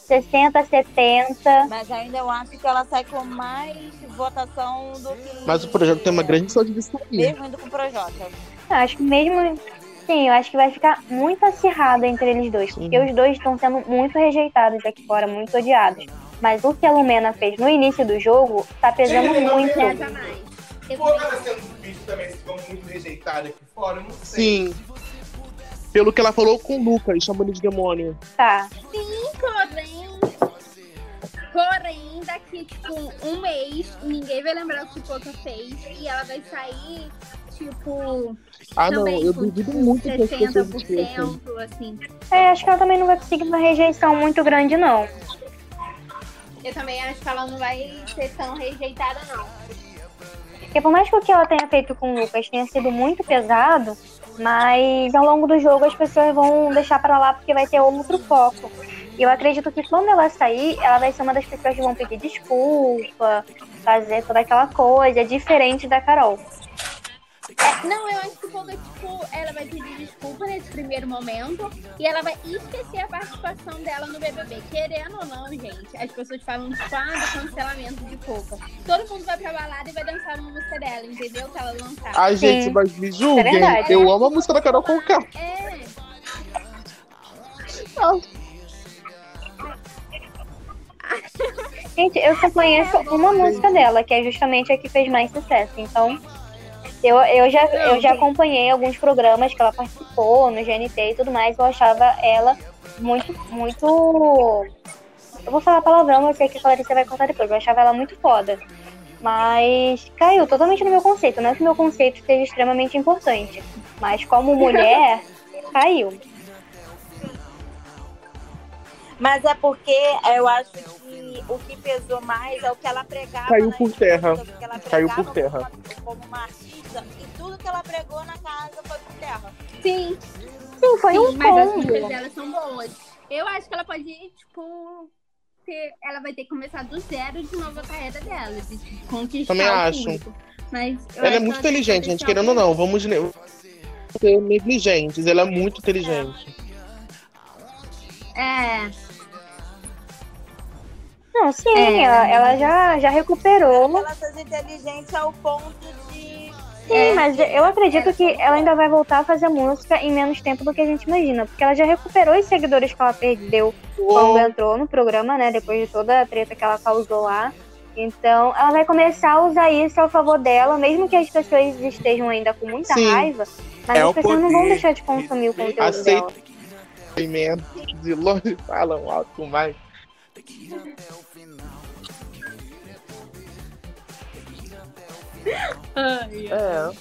60, 70. Mas ainda eu acho que ela sai com mais votação do que. Mas o projeto tem uma grande sorte de sair. Mesmo indo com o Projota. Eu acho que mesmo. Sim, eu acho que vai ficar muito acirrado entre eles dois. Porque os dois estão sendo muito rejeitados aqui fora, muito odiados. Mas o que a Lumena fez no início do jogo tá pesando Sim, muito. Pesa mais. Eu também, se muito aqui fora, eu não sei. Sim. Pelo que ela falou com o Lucas, chamando de demônio. Tá. Porém, porém, daqui, tipo, um mês, ninguém vai lembrar o que Poca fez. E ela vai sair, tipo, Ah, não, também eu com duvido muito que as pessoas 60%, esqueçam. assim. É, acho que ela também não vai conseguir uma rejeição muito grande, não. Eu também acho que ela não vai ser tão rejeitada, não. Porque por mais que o que ela tenha feito com o Lucas tenha sido muito pesado, mas ao longo do jogo as pessoas vão deixar pra lá porque vai ter outro foco. E eu acredito que quando ela sair, ela vai ser uma das pessoas que vão pedir desculpa, fazer toda aquela coisa, diferente da Carol. É, não, eu acho que Poca, tipo, ela vai pedir desculpa nesse primeiro momento e ela vai esquecer a participação dela no BBB. Querendo ou não, gente, as pessoas falam, tipo, ah, do cancelamento de Poca. Todo mundo vai pra balada e vai dançar uma música dela, entendeu? Que ela lançar. Ai, gente, Sim. mas me julguem. É eu amo a música da Carol Conká. É, Gente, eu só conheço uma música dela, que é justamente a que fez mais sucesso. Então, eu, eu, já, eu já acompanhei alguns programas que ela participou no GNT e tudo mais. Eu achava ela muito, muito. Eu vou falar palavrão, mas eu sei que a Clarice vai contar depois. Eu achava ela muito foda. Mas caiu totalmente no meu conceito. Não é que o meu conceito seja extremamente importante. Mas como mulher, caiu. Mas é porque eu acho que o que pesou mais é o que ela pregava. Caiu por terra. ela Caiu pregava por terra. Como, como uma artista e tudo que ela pregou na casa foi por terra. Sim, Sim, foi um sim, mas as músicas dela são boas. Eu acho que ela pode, tipo, ter, ela vai ter que começar do zero de novo a carreira dela, de conquistar Também acho. público. Mas Ela acho é muito inteligente, gente. Querendo ou não, vamos ser negligentes. Ela é muito inteligente. É, Não, sim, É. ela, ela já, já recuperou. Ela seja inteligente ao ponto de. Sim, É. mas eu acredito que ela ainda vai voltar a fazer música em menos tempo do que a gente imagina. Porque ela já recuperou os seguidores que ela perdeu quando entrou no programa, né? Depois de toda a treta que ela causou lá. Então, ela vai começar a usar isso ao favor dela, mesmo que as pessoas estejam ainda com muita Sim. raiva. Mas É as pessoas não vão deixar de consumir o conteúdo Aceita. dela. Pimenta de longe falam alto mais. É.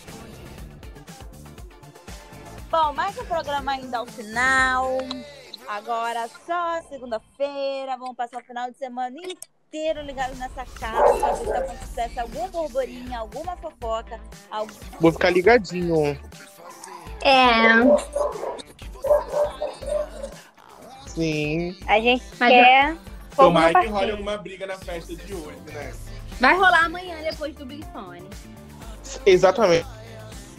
Bom, mais um programa ainda ao final. Agora só segunda-feira. Vamos passar o final de semana inteiro ligados nessa casa pra ver se acontece algum burburinho, alguma fofoca, algum Vou ficar ligadinho. é. Sim. A gente Mas quer. Tomara que role alguma briga na festa de hoje, né? Vai rolar amanhã depois do Big Fone. Exatamente.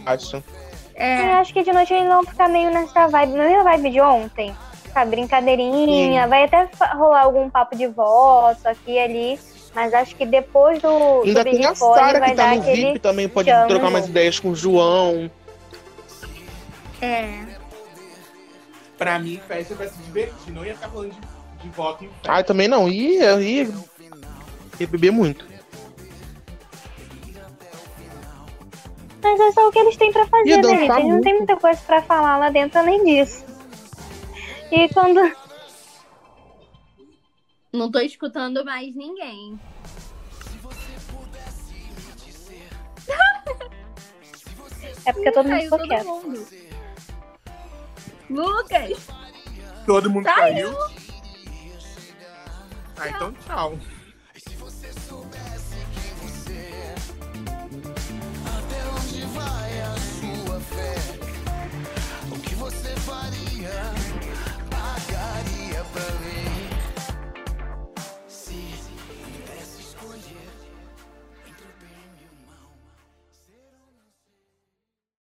Acho. Eu É, acho que de noite eles vão ficar meio nessa vibe, na mesma vibe de ontem. Sabe, brincadeirinha, vai até rolar algum papo de voto aqui e ali. Mas acho que depois do, do Ainda tem Big a Sara vai que tá no. VIP também, pode chama trocar mais junto. ideias com o João. é. Pra mim, festa vai se divertir. Não ia ficar falando de, de voto em festa. Ai, também não. Ia, ia, ia beber muito. Mas é só o que eles têm pra fazer, né? Eles não tem muita coisa pra falar lá dentro além disso. E quando. Não tô escutando mais ninguém. É porque todo mundo ficou quieto. mundo. Lucas! Todo mundo Saiu. saiu. Ah, então tchau.